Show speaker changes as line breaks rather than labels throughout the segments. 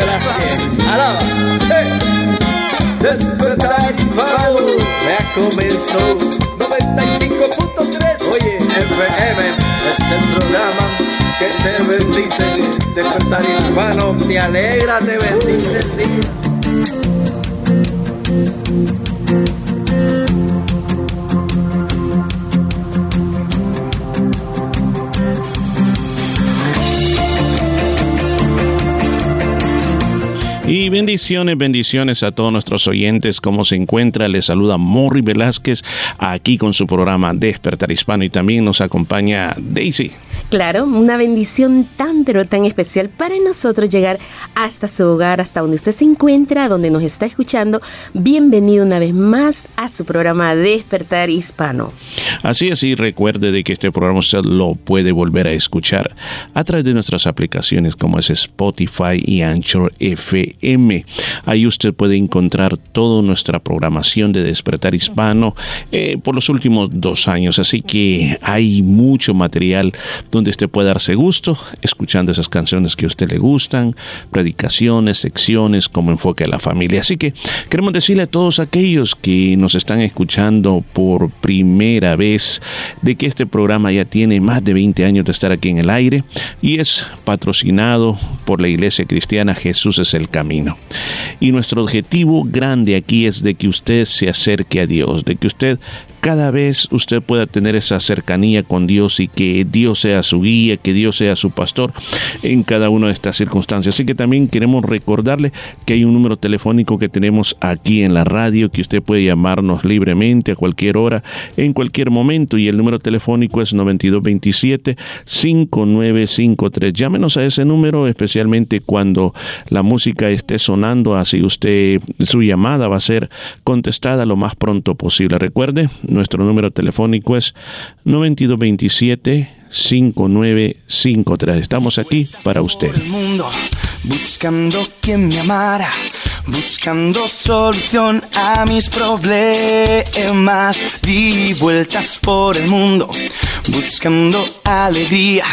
Alaba. Hey. Despertar Ya comenzó 95.3. Oye, FM es el programa que te bendice. Despertar hispano, te alegra, te bendice, sí.
Y bendiciones, bendiciones a todos nuestros oyentes. ¿Cómo se encuentra? Les saluda Morri Velázquez aquí con su programa Despertar Hispano y también nos acompaña Daisy.
Claro, una bendición tan pero tan especial para nosotros llegar hasta su hogar, hasta donde usted se encuentra, donde nos está escuchando. Bienvenido una vez más a su programa Despertar Hispano.
Así es, y recuerde de que este programa usted lo puede volver a escuchar a través de nuestras aplicaciones como es Spotify y Anchor FM Ahí usted puede encontrar toda nuestra programación de Despertar Hispano eh, por los últimos dos años. Así que hay mucho material donde usted puede darse gusto escuchando esas canciones que a usted le gustan, predicaciones, secciones, como enfoque a la familia. Así que queremos decirle a todos aquellos que nos están escuchando por primera vez de que este programa ya tiene más de 20 años de estar aquí en el aire y es patrocinado por la Iglesia Cristiana Jesús es el camino. Y nuestro objetivo grande aquí es de que usted se acerque a Dios, de que usted cada vez usted pueda tener esa cercanía con Dios y que Dios sea su guía, que Dios sea su pastor en cada una de estas circunstancias. Así que también queremos recordarle que hay un número telefónico que tenemos aquí en la radio que usted puede llamarnos libremente a cualquier hora, en cualquier momento y el número telefónico es 9227 5953. Llámenos a ese número especialmente cuando la música esté sonando, así usted su llamada va a ser contestada lo más pronto posible. Recuerde, nuestro número telefónico es 9227 5953. Estamos aquí para usted.
buscando quien me amara, buscando solución a mis problemas. Di vueltas por el mundo, buscando alegría,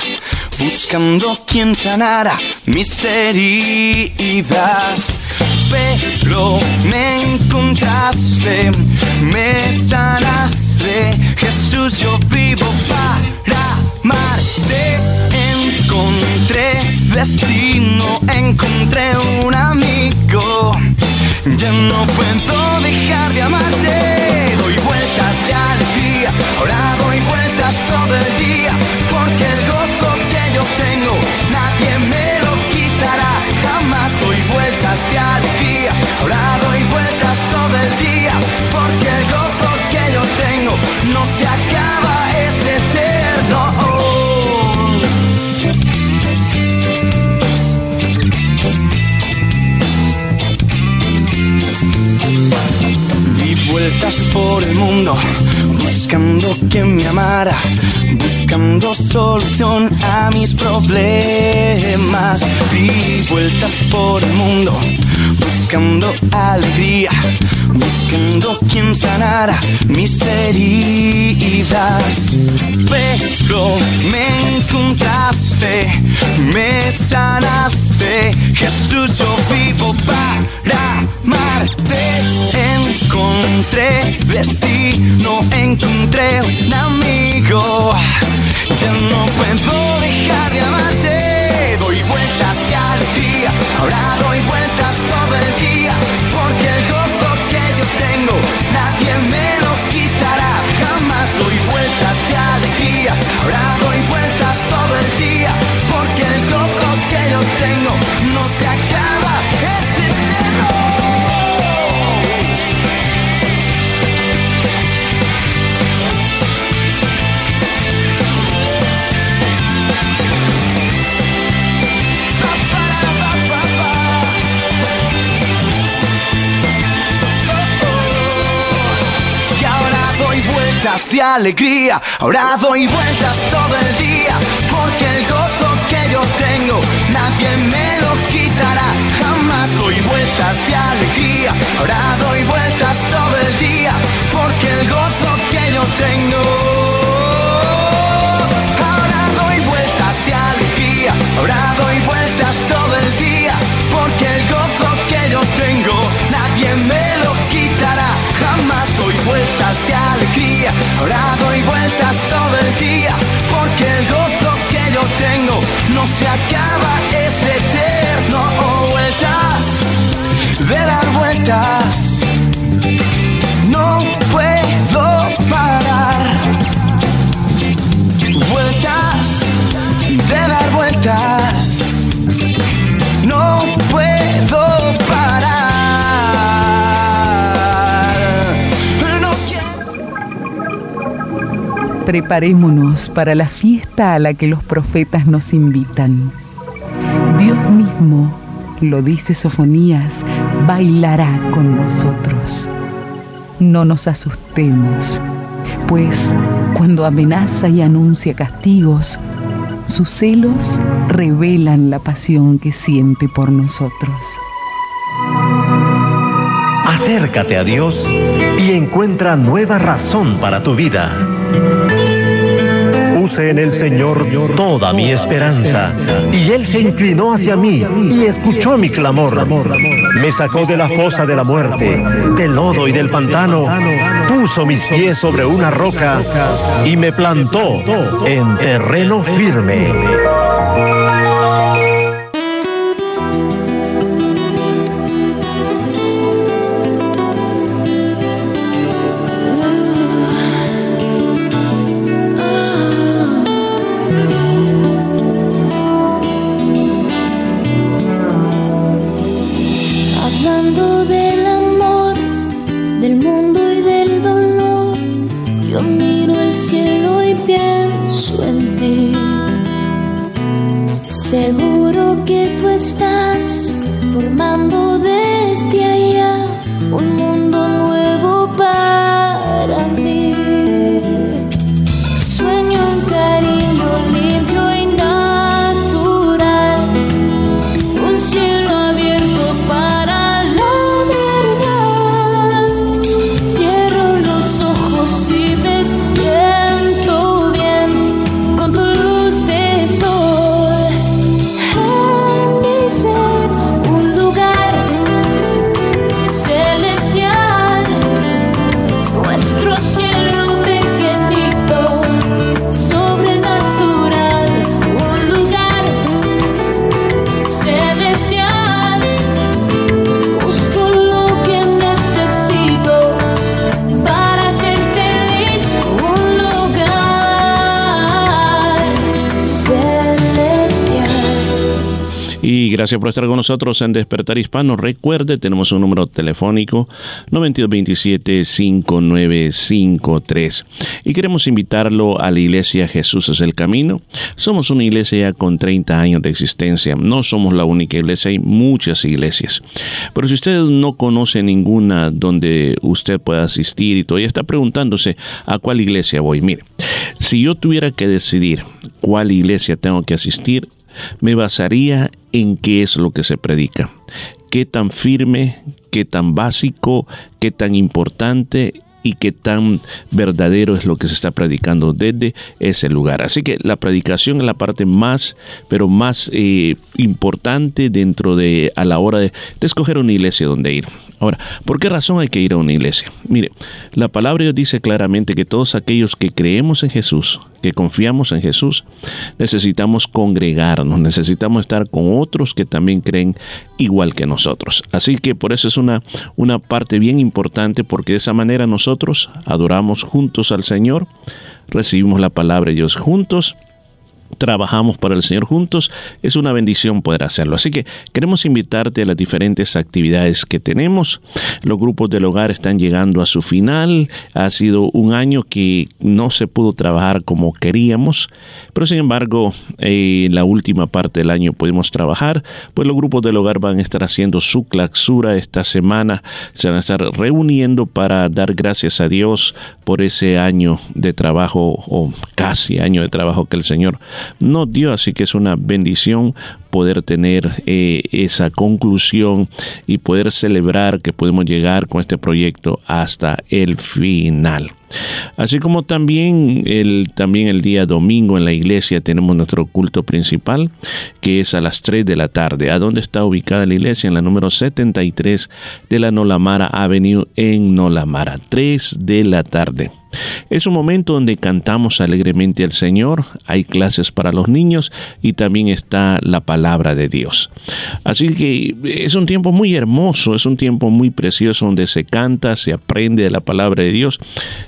buscando quien sanara mis heridas. Pero me encontraste, me sanaste, Jesús, yo vivo para amarte. Encontré destino, encontré un amigo. Ya no puedo dejar de amarte. Doy vueltas de alegría, ahora doy vueltas todo el día, porque el gozo que yo tengo nadie me lo quitará. Jamás doy vueltas de alegría, ahora doy vueltas todo el día, porque el gozo que yo tengo no se acaba, es eterno. Vueltas por el mundo, buscando quien me amara, buscando solución a mis problemas. Di vueltas por el mundo, buscando alegría, buscando quien sanara mis heridas. Pero me encontraste, me sanaste, Jesús, yo vivo para amarte encontré destino, encontré un amigo. Ya no puedo dejar de amarte. Doy vueltas de día, ahora doy vueltas todo el día. Porque el gozo que yo tengo, nadie me lo quitará jamás. Doy vueltas de día, ahora doy vueltas todo el día. Porque el gozo que yo tengo no se acaba. De alegría, ahora doy vueltas todo el día, porque el gozo que yo tengo nadie me lo quitará, jamás doy vueltas de alegría, ahora doy vueltas todo el día, porque el gozo que yo tengo. Ahora doy vueltas de alegría, ahora doy vueltas todo el día, porque el gozo que yo tengo nadie me jamás doy vueltas de alegría, ahora doy vueltas todo el día, porque el gozo que yo tengo no se acaba, es eterno, oh, vueltas de dar vueltas, no puedo parar, vueltas de dar vueltas,
Preparémonos para la fiesta a la que los profetas nos invitan. Dios mismo, lo dice Sofonías, bailará con nosotros. No nos asustemos, pues cuando amenaza y anuncia castigos, sus celos revelan la pasión que siente por nosotros.
Acércate a Dios y encuentra nueva razón para tu vida. Puse en el Señor toda mi esperanza, y Él se inclinó hacia mí y escuchó mi clamor. Me sacó de la fosa de la muerte, del lodo y del pantano, puso mis pies sobre una roca y me plantó en terreno firme.
Gracias por estar con nosotros en Despertar Hispano. Recuerde, tenemos un número telefónico 9227-5953. Y queremos invitarlo a la iglesia Jesús es el Camino. Somos una iglesia con 30 años de existencia. No somos la única iglesia, hay muchas iglesias. Pero si usted no conoce ninguna donde usted pueda asistir y todavía está preguntándose a cuál iglesia voy, mire, si yo tuviera que decidir cuál iglesia tengo que asistir, me basaría en qué es lo que se predica, qué tan firme, qué tan básico, qué tan importante y qué tan verdadero es lo que se está predicando desde ese lugar. Así que la predicación es la parte más, pero más eh, importante dentro de a la hora de, de escoger una iglesia donde ir. Ahora, ¿por qué razón hay que ir a una iglesia? Mire, la palabra dice claramente que todos aquellos que creemos en Jesús, que confiamos en Jesús, necesitamos congregarnos, necesitamos estar con otros que también creen igual que nosotros. Así que por eso es una, una parte bien importante porque de esa manera nosotros adoramos juntos al Señor, recibimos la palabra de Dios juntos trabajamos para el Señor juntos, es una bendición poder hacerlo. Así que queremos invitarte a las diferentes actividades que tenemos. Los grupos del hogar están llegando a su final. Ha sido un año que no se pudo trabajar como queríamos, pero sin embargo, en la última parte del año pudimos trabajar, pues los grupos del hogar van a estar haciendo su clausura esta semana, se van a estar reuniendo para dar gracias a Dios por ese año de trabajo o casi año de trabajo que el Señor no dio, así que es una bendición poder tener eh, esa conclusión y poder celebrar que podemos llegar con este proyecto hasta el final. Así como también el, también el día domingo en la iglesia tenemos nuestro culto principal, que es a las 3 de la tarde. ¿A dónde está ubicada la iglesia? En la número 73 de la Nolamara Avenue en Nolamara, 3 de la tarde. Es un momento donde cantamos alegremente al Señor, hay clases para los niños y también está la palabra de Dios. Así que es un tiempo muy hermoso, es un tiempo muy precioso donde se canta, se aprende de la palabra de Dios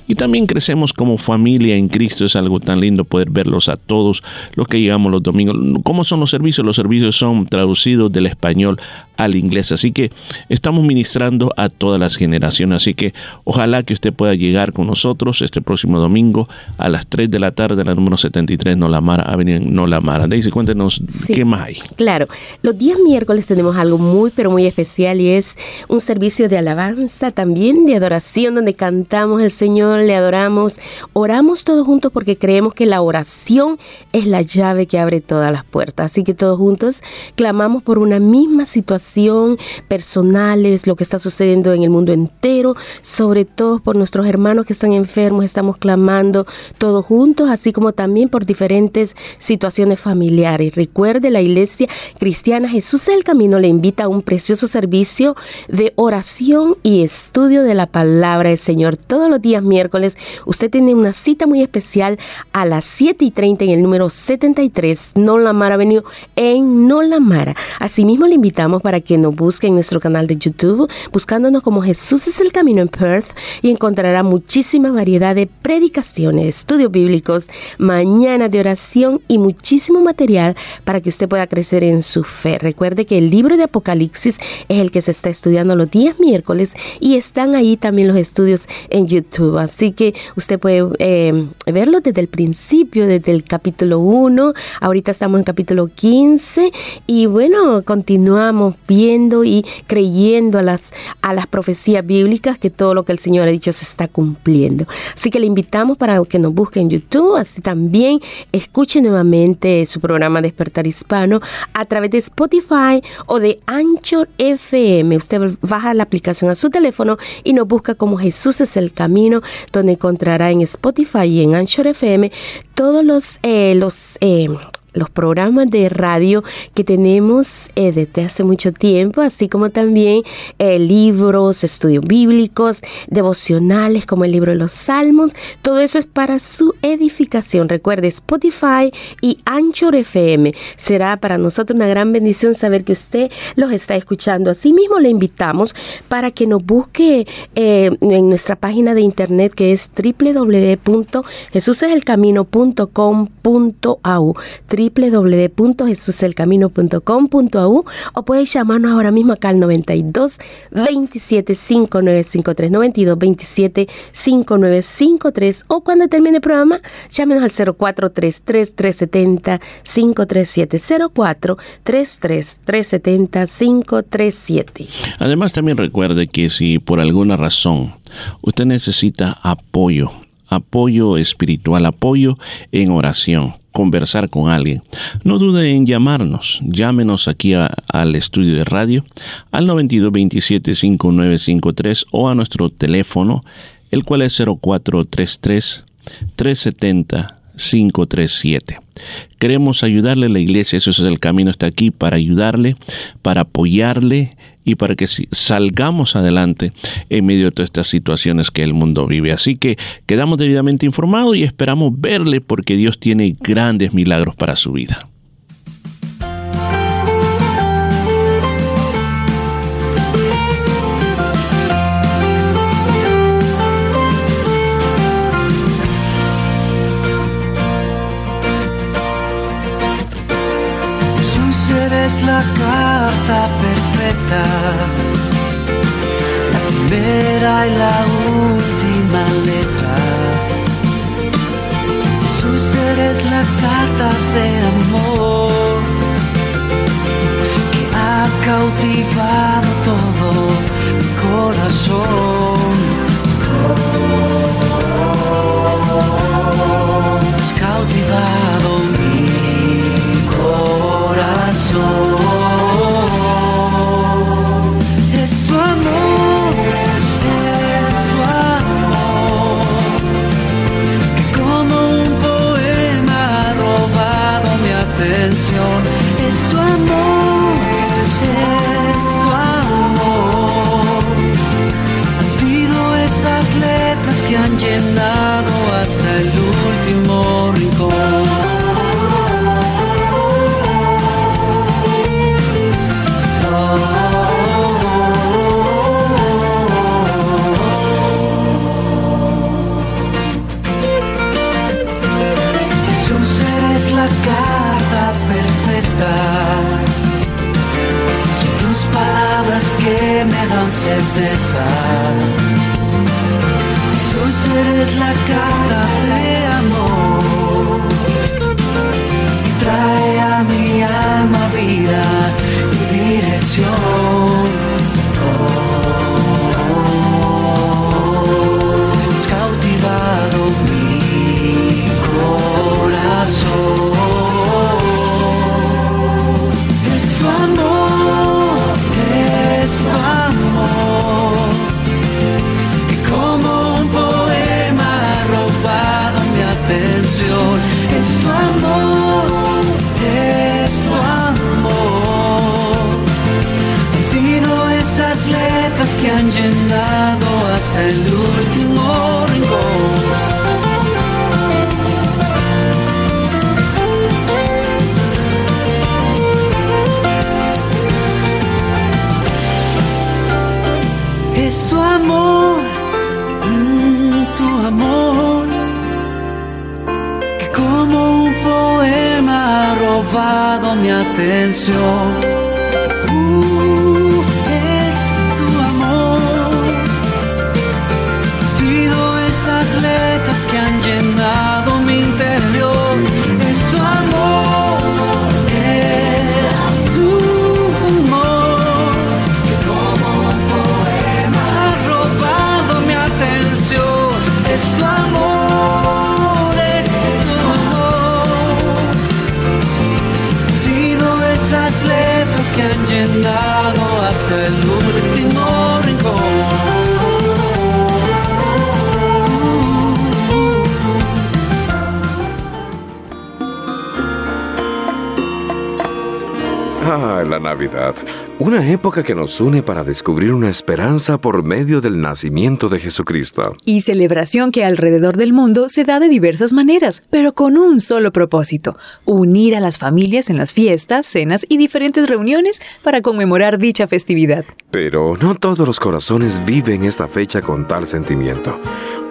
y también crecemos como familia en Cristo. Es algo tan lindo poder verlos a todos los que llegamos los domingos. ¿Cómo son los servicios? Los servicios son traducidos del español al inglés. Así que estamos ministrando a todas las generaciones. Así que ojalá que usted pueda llegar con nosotros este próximo domingo a las 3 de la tarde, la número 73, Nolamara, Avenida Nolamara. Daisy, cuéntenos qué más hay.
Claro, los días miércoles tenemos algo muy, pero muy especial y es un servicio de alabanza, también de adoración, donde cantamos el Señor, le adoramos, oramos todos juntos porque creemos que la oración es la llave que abre todas las puertas. Así que todos juntos clamamos por una misma situación personales, lo que está sucediendo en el mundo entero, sobre todo por nuestros hermanos que están enfermos, estamos clamando todos juntos, así como también por diferentes situaciones familiares. Recuerde, la iglesia cristiana Jesús el Camino le invita a un precioso servicio de oración y estudio de la palabra del Señor. Todos los días miércoles usted tiene una cita muy especial a las 7 y 30 en el número 73 Nolamara Avenue en Nolamara. Asimismo le invitamos para que nos busque en nuestro canal de YouTube buscándonos como Jesús es el Camino en Perth y encontrará muchísima variedad de predicaciones, estudios bíblicos, mañana de oración y muchísimo material para que usted pueda crecer en su fe. Recuerde que el libro de Apocalipsis es el que se está estudiando los días miércoles y están ahí también los estudios en YouTube. Así que usted puede eh, verlo desde el principio, desde el capítulo 1. Ahorita estamos en capítulo 15 y bueno, continuamos viendo y creyendo a las, a las profecías bíblicas que todo lo que el Señor ha dicho se está cumpliendo. Así que le invitamos para que nos busque en YouTube, así también escuche nuevamente su programa Despertar Hispano a través de Spotify o de Anchor FM. Usted baja la aplicación a su teléfono y nos busca como Jesús es el camino, donde encontrará en Spotify y en Anchor FM todos los, eh, los eh, los programas de radio que tenemos eh, desde hace mucho tiempo, así como también eh, libros, estudios bíblicos, devocionales como el libro de los Salmos. Todo eso es para su edificación. Recuerde, Spotify y Anchor FM. Será para nosotros una gran bendición saber que usted los está escuchando. Asimismo, le invitamos para que nos busque eh, en nuestra página de internet que es www.jesuseselcamino.com.au www.jesuselcamino.com.au o puedes llamarnos ahora mismo acá al 92 27 5953 92 27 5953 o cuando termine el programa llámenos al 0433 370 537 04 33 370 537
Además también recuerde que si por alguna razón usted necesita apoyo apoyo espiritual, apoyo en oración, conversar con alguien, no dude en llamarnos. Llámenos aquí al estudio de radio al 92 27 5953 o a nuestro teléfono, el cual es 0433 370 537. Queremos ayudarle a la iglesia, eso es el camino, está aquí para ayudarle, para apoyarle y para que salgamos adelante en medio de todas estas situaciones que el mundo vive. Así que quedamos debidamente informados y esperamos verle porque Dios tiene grandes milagros para su vida.
la carta la primera y la última letra. Jesús eres la carta de amor que ha cautivado todo mi corazón. Has cautivado mi corazón. Certeza. Jesús eres la carta de amor. Y trae a mi alma vida y dirección. Has cautivado mi corazón. El último rincón. Es tu amor, mm, tu amor, que como un poema ha robado mi atención.
Navidad. Una época que nos une para descubrir una esperanza por medio del nacimiento de Jesucristo.
Y celebración que alrededor del mundo se da de diversas maneras, pero con un solo propósito, unir a las familias en las fiestas, cenas y diferentes reuniones para conmemorar dicha festividad.
Pero no todos los corazones viven esta fecha con tal sentimiento.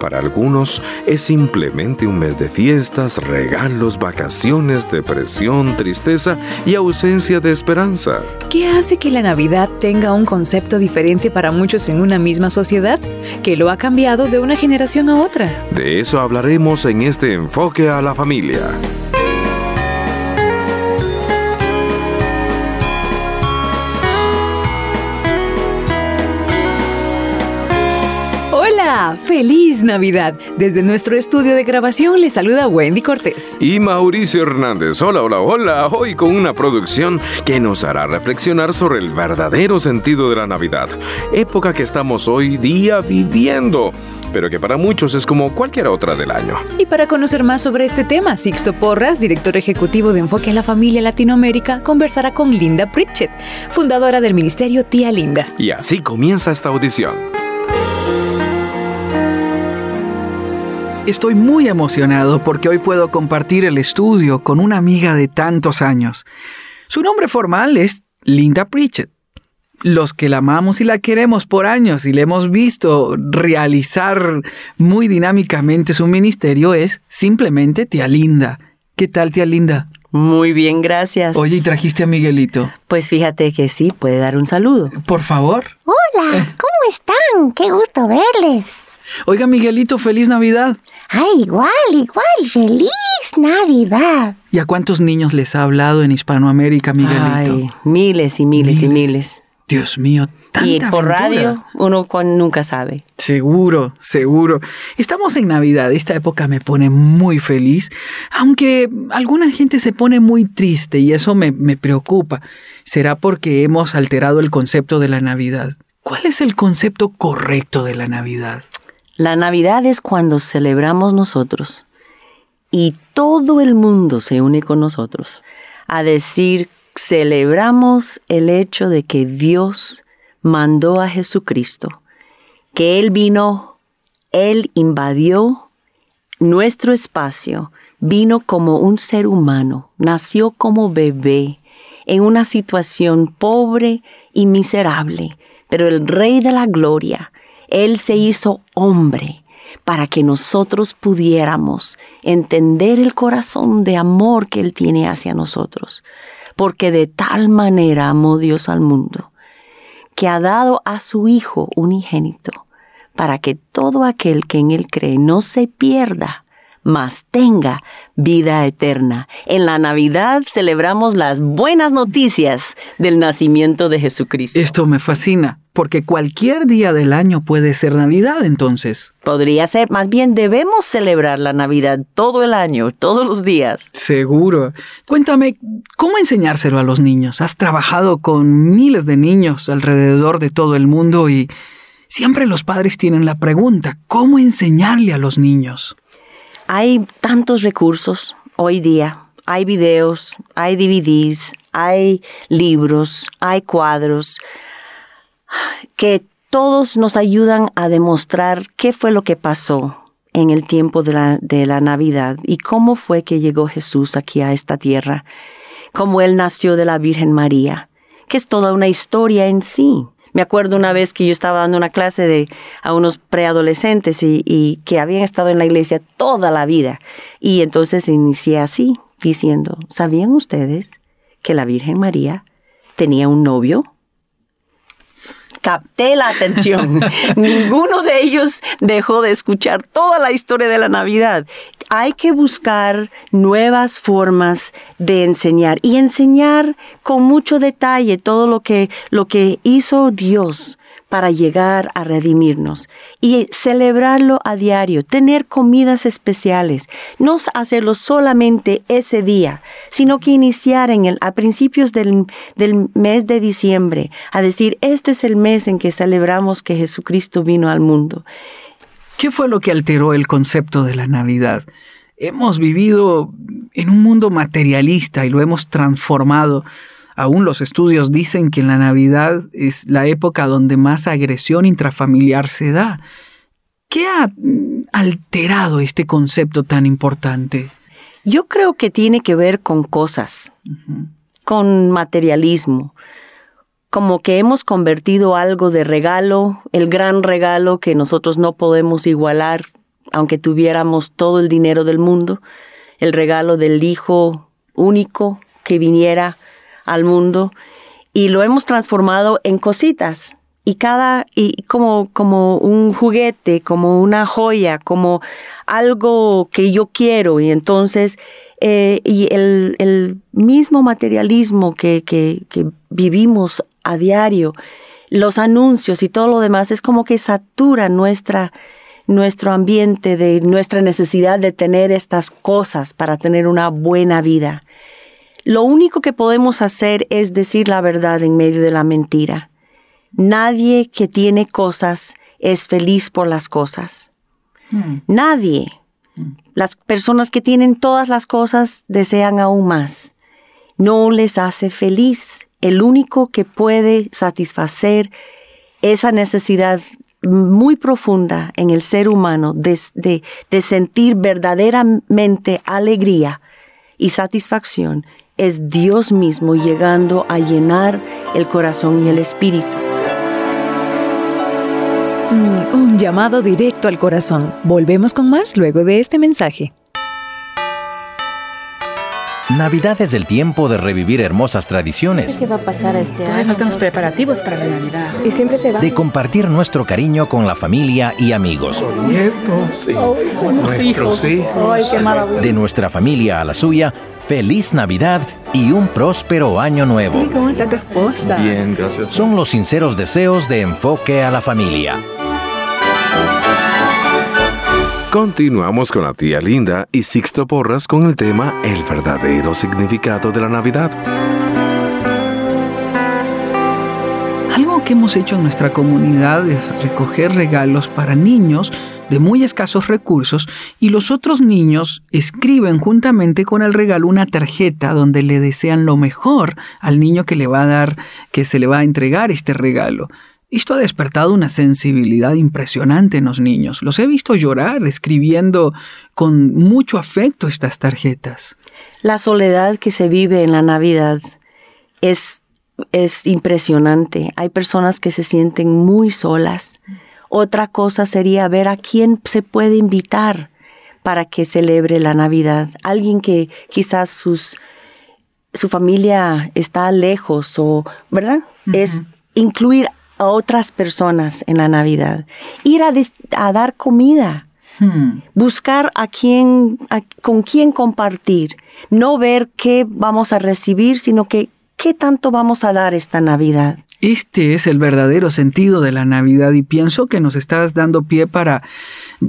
Para algunos es simplemente un mes de fiestas, regalos, vacaciones, depresión, tristeza y ausencia de esperanza.
¿Qué hace que la Navidad tenga un concepto diferente para muchos en una misma sociedad? Que lo ha cambiado de una generación a otra.
De eso hablaremos en este enfoque a la familia.
Hola, feliz Navidad. Desde nuestro estudio de grabación le saluda Wendy Cortés.
Y Mauricio Hernández. Hola, hola, hola. Hoy con una producción que nos hará reflexionar sobre el verdadero sentido de la Navidad. Época que estamos hoy día viviendo pero que para muchos es como cualquier otra del año.
Y para conocer más sobre este tema, Sixto Porras, director ejecutivo de Enfoque a la Familia Latinoamérica, conversará con Linda Pritchett, fundadora del Ministerio Tía Linda.
Y así comienza esta audición.
Estoy muy emocionado porque hoy puedo compartir el estudio con una amiga de tantos años. Su nombre formal es Linda Pritchett. Los que la amamos y la queremos por años y le hemos visto realizar muy dinámicamente su ministerio es simplemente tía Linda. ¿Qué tal, tía Linda?
Muy bien, gracias.
Oye, ¿y trajiste a Miguelito?
Pues fíjate que sí, puede dar un saludo.
Por favor.
Hola, ¿cómo están? Qué gusto verles.
Oiga, Miguelito, feliz Navidad.
Ay, igual, igual, feliz Navidad.
¿Y a cuántos niños les ha hablado en Hispanoamérica, Miguelito?
Ay, miles y miles, y miles.
Dios mío, tanta
Y por
aventura.
radio uno nunca sabe.
Seguro, seguro. Estamos en Navidad, esta época me pone muy feliz, aunque alguna gente se pone muy triste y eso me, me preocupa. ¿Será porque hemos alterado el concepto de la Navidad? ¿Cuál es el concepto correcto de la Navidad?
La Navidad es cuando celebramos nosotros. Y todo el mundo se une con nosotros a decir, celebramos el hecho de que Dios mandó a Jesucristo, que Él vino, Él invadió nuestro espacio, vino como un ser humano, nació como bebé en una situación pobre y miserable, pero el Rey de la Gloria, Él se hizo hombre para que nosotros pudiéramos entender el corazón de amor que Él tiene hacia nosotros, porque de tal manera amó Dios al mundo, que ha dado a su Hijo unigénito, para que todo aquel que en Él cree no se pierda, mas tenga vida eterna. En la Navidad celebramos las buenas noticias del nacimiento de Jesucristo.
Esto me fascina, porque cualquier día del año puede ser Navidad entonces.
Podría ser, más bien debemos celebrar la Navidad todo el año, todos los días.
Seguro. Cuéntame, ¿cómo enseñárselo a los niños? Has trabajado con miles de niños alrededor de todo el mundo y siempre los padres tienen la pregunta, ¿cómo enseñarle a los niños?
Hay tantos recursos hoy día. Hay videos, hay DVDs, hay libros, hay cuadros que todos nos ayudan a demostrar qué fue lo que pasó en el tiempo de la, de la Navidad y cómo fue que llegó Jesús aquí a esta tierra, cómo Él nació de la Virgen María, que es toda una historia en sí. Me acuerdo una vez que yo estaba dando una clase de, a unos preadolescentes y, y que habían estado en la iglesia toda la vida. Y entonces inicié así, diciendo, ¿sabían ustedes que la Virgen María tenía un novio? Capté la atención. Ninguno de ellos dejó de escuchar toda la historia de la Navidad. Hay que buscar nuevas formas de enseñar y enseñar con mucho detalle todo lo que, lo que hizo Dios para llegar a redimirnos y celebrarlo a diario, tener comidas especiales, no hacerlo solamente ese día, sino que iniciar en el, a principios del, del mes de diciembre, a decir, este es el mes en que celebramos que Jesucristo vino al mundo.
¿Qué fue lo que alteró el concepto de la Navidad? Hemos vivido en un mundo materialista y lo hemos transformado. Aún los estudios dicen que la Navidad es la época donde más agresión intrafamiliar se da. ¿Qué ha mm, alterado este concepto tan importante?
Yo creo que tiene que ver con cosas, con materialismo, como que hemos convertido algo de regalo, el gran regalo que nosotros no podemos igualar, aunque tuviéramos todo el dinero del mundo, el regalo del Hijo único que viniera al mundo, y lo hemos transformado en cositas, y cada y como como un juguete, como una joya, como algo que yo quiero y entonces eh, y el, el, mismo materialismo que, que, que, vivimos a diario, los anuncios y todo lo demás es como que satura nuestra nuestro ambiente de nuestra necesidad de tener estas cosas para tener una buena vida. Lo único que podemos hacer es decir la verdad en medio de la mentira. Nadie que tiene cosas es feliz por las cosas. Mm. Nadie. Mm. Las personas que tienen todas las cosas desean aún más. No les hace feliz. El único que puede satisfacer esa necesidad muy profunda en el ser humano de, de, de sentir verdaderamente alegría y satisfacción es Dios mismo llegando a llenar el corazón y el espíritu.
Mm, un llamado directo al corazón. Volvemos con más luego de este mensaje.
Navidad es el tiempo de revivir hermosas tradiciones,
¿Qué va a pasar este
Todavía
año?
faltan los preparativos para la Navidad.
Y siempre te va.
de compartir nuestro cariño con la familia y amigos,
Nietos. Nuestros hijos. Ay, qué maravilla.
de nuestra familia a la suya, feliz Navidad y un próspero año nuevo.
¿Cómo está tu esposa?
Bien, gracias.
Son los sinceros deseos de enfoque a la familia.
Continuamos con la tía Linda y Sixto Porras con el tema El verdadero significado de la Navidad.
Algo que hemos hecho en nuestra comunidad es recoger regalos para niños de muy escasos recursos y los otros niños escriben juntamente con el regalo una tarjeta donde le desean lo mejor al niño que le va a dar, que se le va a entregar este regalo. Esto ha despertado una sensibilidad impresionante en los niños. Los he visto llorar escribiendo con mucho afecto estas tarjetas.
La soledad que se vive en la Navidad es, es impresionante. Hay personas que se sienten muy solas. Otra cosa sería ver a quién se puede invitar para que celebre la Navidad. Alguien que quizás sus, su familia está lejos o, ¿verdad? Es incluir a otras personas en la Navidad. Ir a, dar comida. Buscar a quién, a- con quién compartir. No ver qué vamos a recibir, sino que qué tanto vamos a dar esta Navidad.
Este es el verdadero sentido de la Navidad y pienso que nos estás dando pie para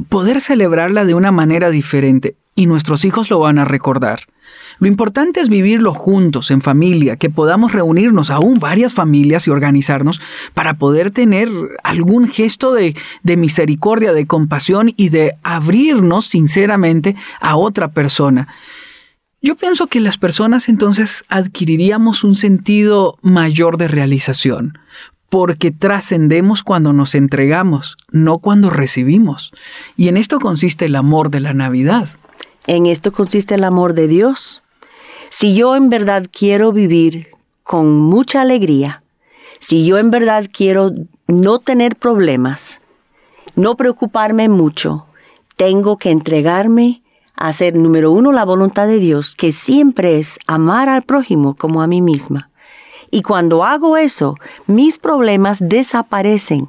poder celebrarla de una manera diferente y nuestros hijos lo van a recordar. Lo importante es vivirlo juntos, en familia, que podamos reunirnos aún varias familias y organizarnos para poder tener algún gesto de, de misericordia, de compasión y de abrirnos sinceramente a otra persona. Yo pienso que las personas entonces adquiriríamos un sentido mayor de realización, porque trascendemos cuando nos entregamos, no cuando recibimos. Y en esto consiste el amor de la Navidad.
En esto consiste el amor de Dios. Si yo en verdad quiero vivir con mucha alegría, si yo en verdad quiero no tener problemas, no preocuparme mucho, tengo que entregarme a hacer, número uno, la voluntad de Dios, que siempre es amar al prójimo como a mí misma. Y cuando hago eso, mis problemas desaparecen,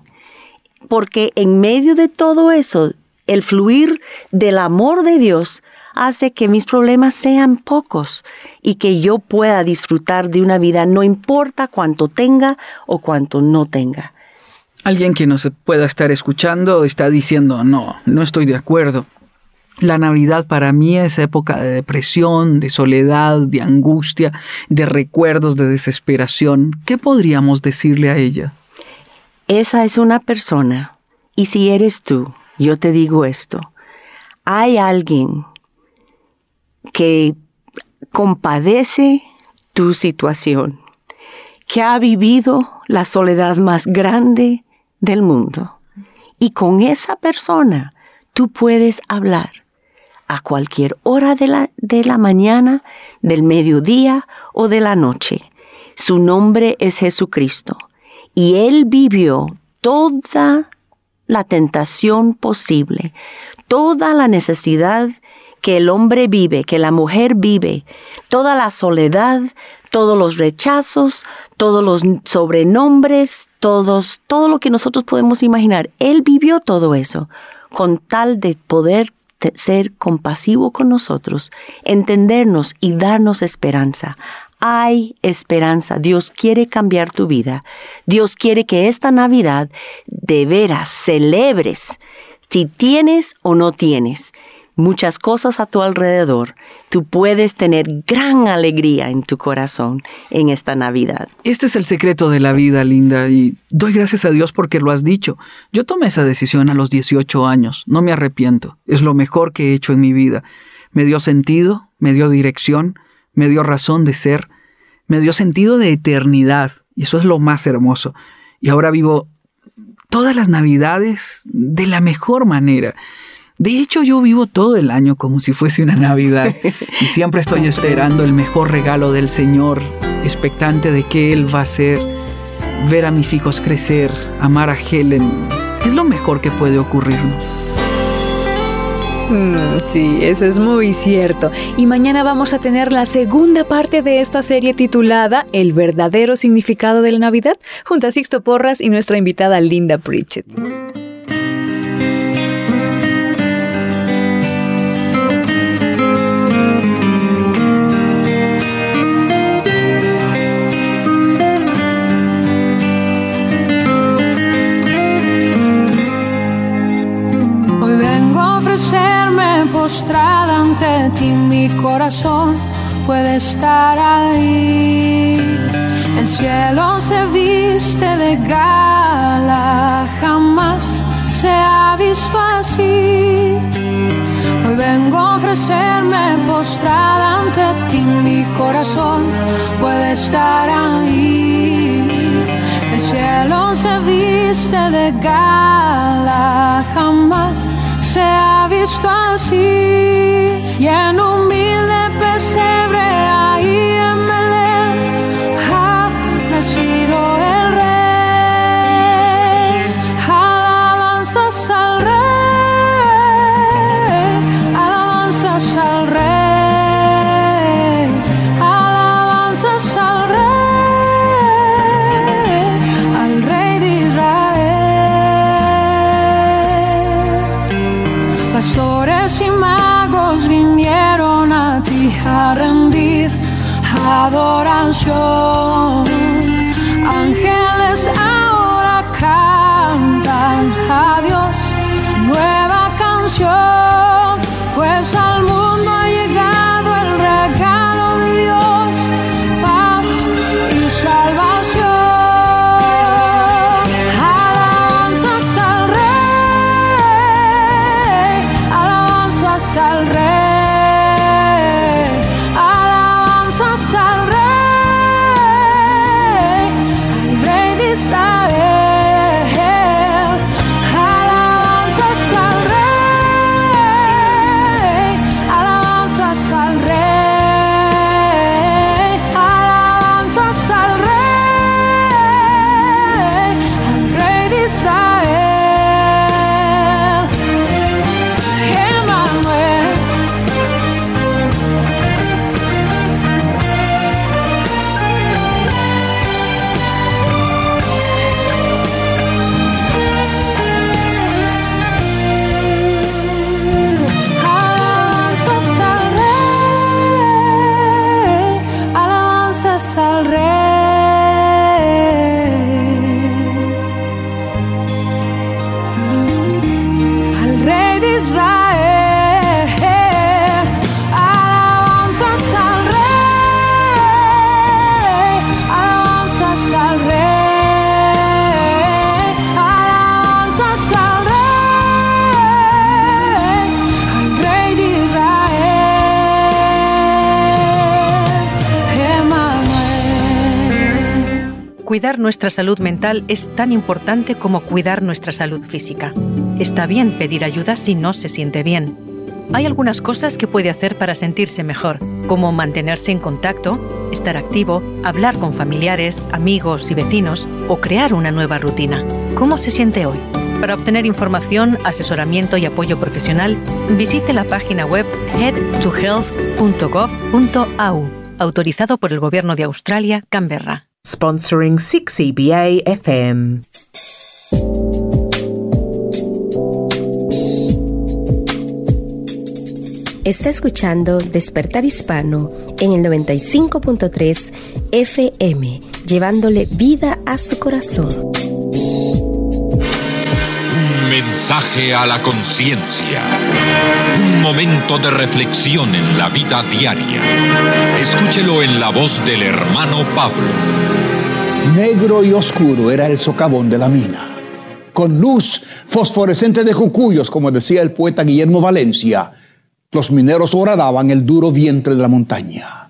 porque en medio de todo eso, el fluir del amor de Dios hace que mis problemas sean pocos y que yo pueda disfrutar de una vida, no importa cuánto tenga o cuánto no tenga.
Alguien que nos pueda estar escuchando está diciendo, no, no estoy de acuerdo. La Navidad para mí es época de depresión, de soledad, de angustia, de recuerdos, de desesperación. ¿Qué podríamos decirle a ella?
Esa es una persona y si eres tú, yo te digo esto, hay alguien que compadece tu situación, que ha vivido la soledad más grande del mundo. Y con esa persona tú puedes hablar a cualquier hora de la, de la mañana, del mediodía o de la noche. Su nombre es Jesucristo. Y Él vivió toda la tentación posible, toda la necesidad que el hombre vive, que la mujer vive, toda la soledad, todos los rechazos, todos los sobrenombres, todos, todo lo que nosotros podemos imaginar. Él vivió todo eso con tal de poder ser compasivo con nosotros, entendernos y darnos esperanza. Hay esperanza. Dios quiere cambiar tu vida. Dios quiere que esta Navidad de veras celebres si tienes o no tienes muchas cosas a tu alrededor, tú puedes tener gran alegría en tu corazón en esta Navidad.
Este es el secreto de la vida, Linda, y doy gracias a Dios porque lo has dicho. Yo tomé esa decisión a los 18 años, no me arrepiento, es lo mejor que he hecho en mi vida. Me dio sentido, me dio dirección, me dio razón de ser, me dio sentido de eternidad, y eso es lo más hermoso. Y ahora vivo todas las Navidades de la mejor manera. De hecho, yo vivo todo el año como si fuese una Navidad y siempre estoy esperando el mejor regalo del Señor, expectante de qué Él va a hacer, ver a mis hijos crecer, amar a Helen. Es lo mejor que puede ocurrirnos.
Mm, sí, eso es muy cierto. Y mañana vamos a tener la segunda parte de esta serie titulada El verdadero significado de la Navidad, junto a Sixto Porras y nuestra invitada Linda Pritchett.
Ti, mi corazón puede estar ahí. El cielo se viste de gala, jamás se ha visto así. Hoy vengo a ofrecerme postrada ante ti, mi corazón puede estar ahí. El cielo se viste de gala, jamás se ha visto así y en
nuestra salud mental es tan importante como cuidar nuestra salud física. Está bien pedir ayuda si no se siente bien. Hay algunas cosas que puede hacer para sentirse mejor, como mantenerse en contacto, estar activo, hablar con familiares, amigos y vecinos o crear una nueva rutina. ¿Cómo se siente hoy? Para obtener información, asesoramiento y apoyo profesional, visite la página web headtohealth.gov.au, autorizado por el Gobierno de Australia, Canberra.
Sponsoring 6EBA FM.
Está escuchando Despertar Hispano en el 95.3 FM, llevándole vida a su corazón.
Mensaje a la conciencia. Un momento de reflexión en la vida diaria. Escúchelo en la voz del hermano Pablo.
Negro y oscuro era el socavón de la mina. Con luz fosforescente de jucuyos, como decía el poeta Guillermo Valencia, los mineros horadaban el duro vientre de la montaña.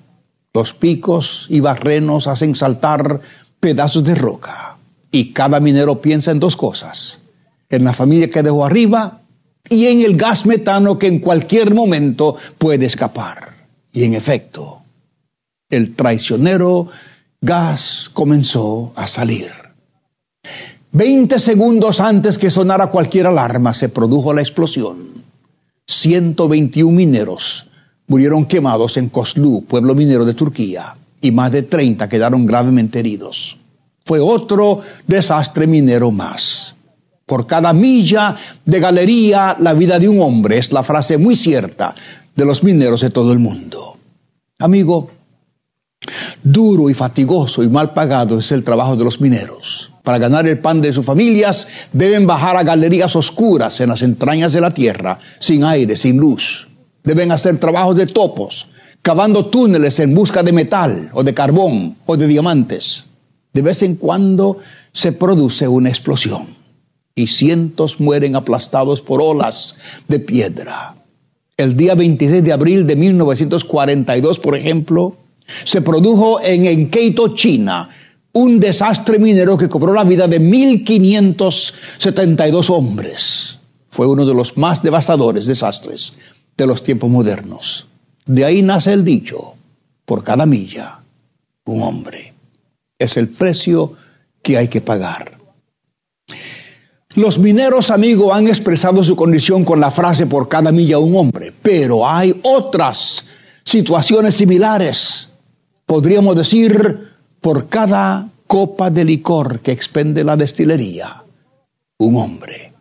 Los picos y barrenos hacen saltar pedazos de roca. Y cada minero piensa en dos cosas. En la familia que dejó arriba y en el gas metano que en cualquier momento puede escapar. Y en efecto, el traicionero gas comenzó a salir. Veinte segundos antes que sonara cualquier alarma se produjo la explosión. 121 mineros murieron quemados en Kozlu, pueblo minero de Turquía, y más de 30 quedaron gravemente heridos. Fue otro desastre minero más. Por cada milla de galería, la vida de un hombre es la frase muy cierta de los mineros de todo el mundo. Amigo, duro y fatigoso y mal pagado es el trabajo de los mineros. Para ganar el pan de sus familias deben bajar a galerías oscuras en las entrañas de la tierra, sin aire, sin luz. Deben hacer trabajos de topos, cavando túneles en busca de metal o de carbón o de diamantes. De vez en cuando se produce una explosión y cientos mueren aplastados por olas de piedra. El día 26 de abril de 1942, por ejemplo, se produjo en Enkeito, China, un desastre minero que cobró la vida de 1.572 hombres. Fue uno de los más devastadores desastres de los tiempos modernos. De ahí nace el dicho, por cada milla, un hombre. Es el precio que hay que pagar. Los mineros, amigo, han expresado su condición con la frase por cada milla un hombre, pero hay otras situaciones similares. Podríamos decir, por cada copa de licor que expende la destilería, un hombre.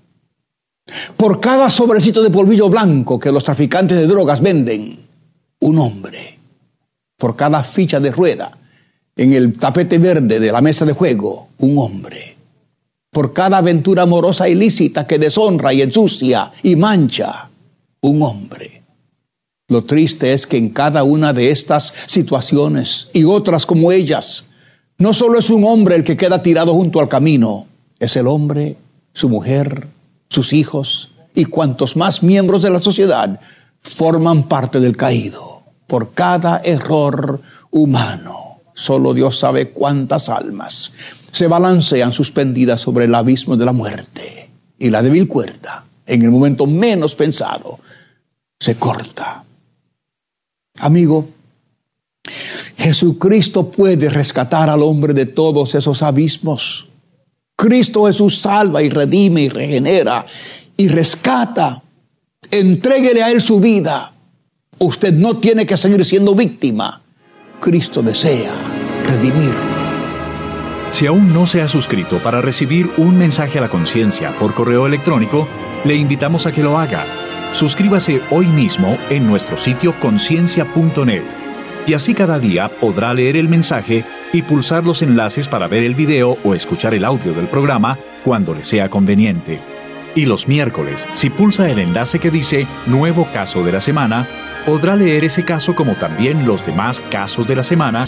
Por cada sobrecito de polvillo blanco que los traficantes de drogas venden, un hombre. Por cada ficha de rueda en el tapete verde de la mesa de juego, un hombre. Por cada aventura amorosa ilícita que deshonra y ensucia y mancha, un hombre. Lo triste es que en cada una de estas situaciones y otras como ellas, no solo es un hombre el que queda tirado junto al camino, es el hombre, su mujer, sus hijos y cuantos más miembros de la sociedad forman parte del caído por cada error humano. Solo Dios sabe cuántas almas se balancean suspendidas sobre el abismo de la muerte y la débil cuerda, en el momento menos pensado, se corta. Amigo, Jesucristo puede rescatar al hombre de todos esos abismos. Cristo Jesús salva y redime y regenera y rescata. Entréguele a Él su vida. Usted no tiene que seguir siendo víctima. Cristo desea redimirlo.
Si aún no se ha suscrito para recibir un mensaje a la conciencia por correo electrónico, le invitamos a que lo haga. Suscríbase hoy mismo en nuestro sitio conciencia.net y así cada día podrá leer el mensaje y pulsar los enlaces para ver el video o escuchar el audio del programa cuando le sea conveniente. Y los miércoles, si pulsa el enlace que dice Nuevo caso de la semana, podrá leer ese caso como también los demás casos de la semana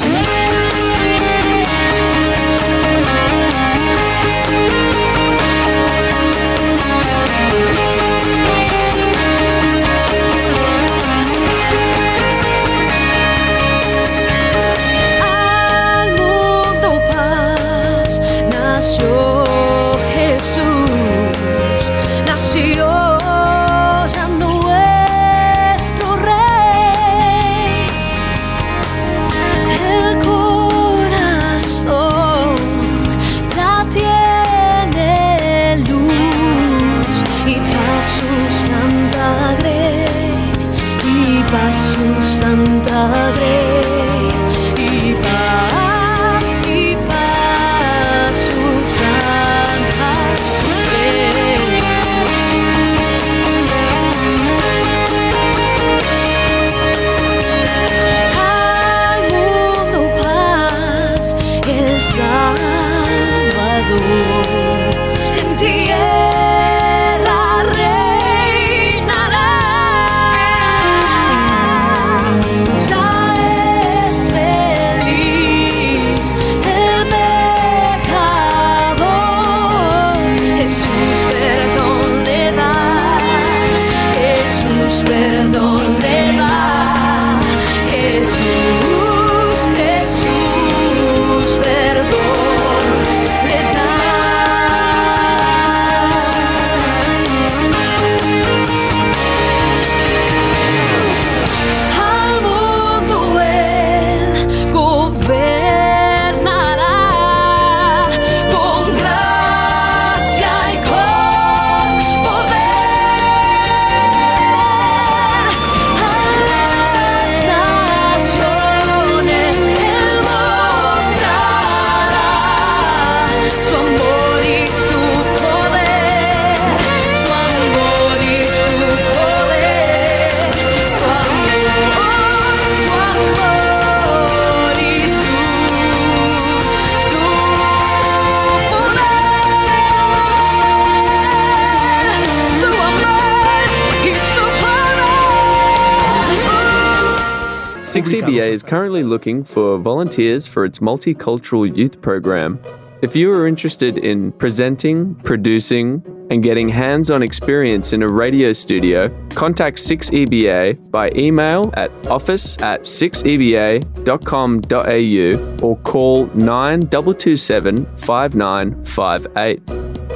6EBA is currently looking for volunteers for its multicultural youth program. If you are interested in presenting, producing, and getting hands on experience in a radio studio, contact 6EBA by email at office at 6EBA.com.au or call 9227 5958.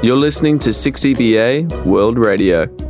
You're listening to 6EBA World Radio.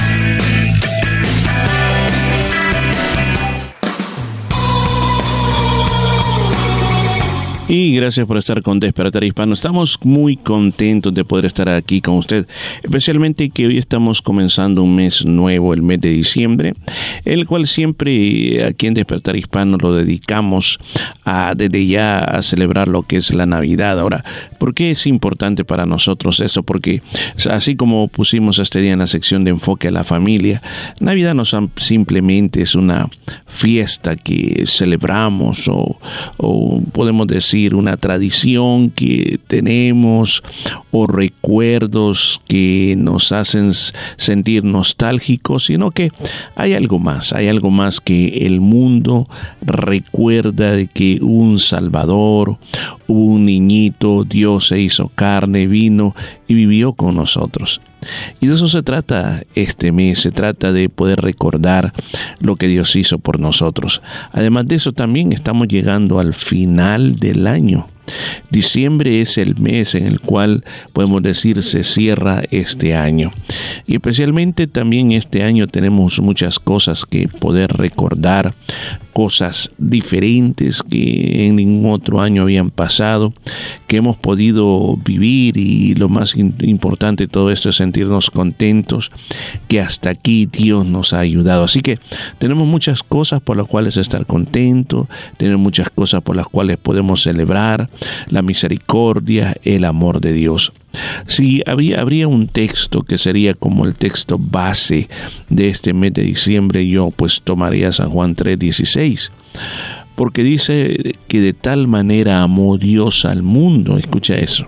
Y gracias por estar con Despertar Hispano. Estamos muy contentos de poder estar aquí con usted, especialmente que hoy estamos comenzando un mes nuevo, el mes de diciembre, el cual siempre aquí en Despertar Hispano lo dedicamos a, desde ya a celebrar lo que es la Navidad. Ahora, ¿por qué es importante para nosotros esto? Porque así como pusimos este día en la sección de enfoque a la familia, Navidad no simplemente es una fiesta que celebramos o, o podemos decir una tradición que tenemos o recuerdos que nos hacen sentir nostálgicos, sino que hay algo más, hay algo más que el mundo recuerda de que un Salvador, un niñito, Dios se hizo carne, vino y vivió con nosotros. Y de eso se trata este mes, se trata de poder recordar lo que Dios hizo por nosotros. Además de eso también estamos llegando al final del año. Diciembre es el mes en el cual podemos decir se cierra este año. Y especialmente también este año tenemos muchas cosas que poder recordar, cosas diferentes que en ningún otro año habían pasado, que hemos podido vivir y lo más importante de todo esto es sentirnos contentos que hasta aquí Dios nos ha ayudado. Así que tenemos muchas cosas por las cuales estar contentos, tenemos muchas cosas por las cuales podemos celebrar la misericordia, el amor de Dios. Si había, habría un texto que sería como el texto base de este mes de diciembre, yo pues tomaría San Juan 3:16 porque dice que de tal manera amó Dios al mundo, escucha eso,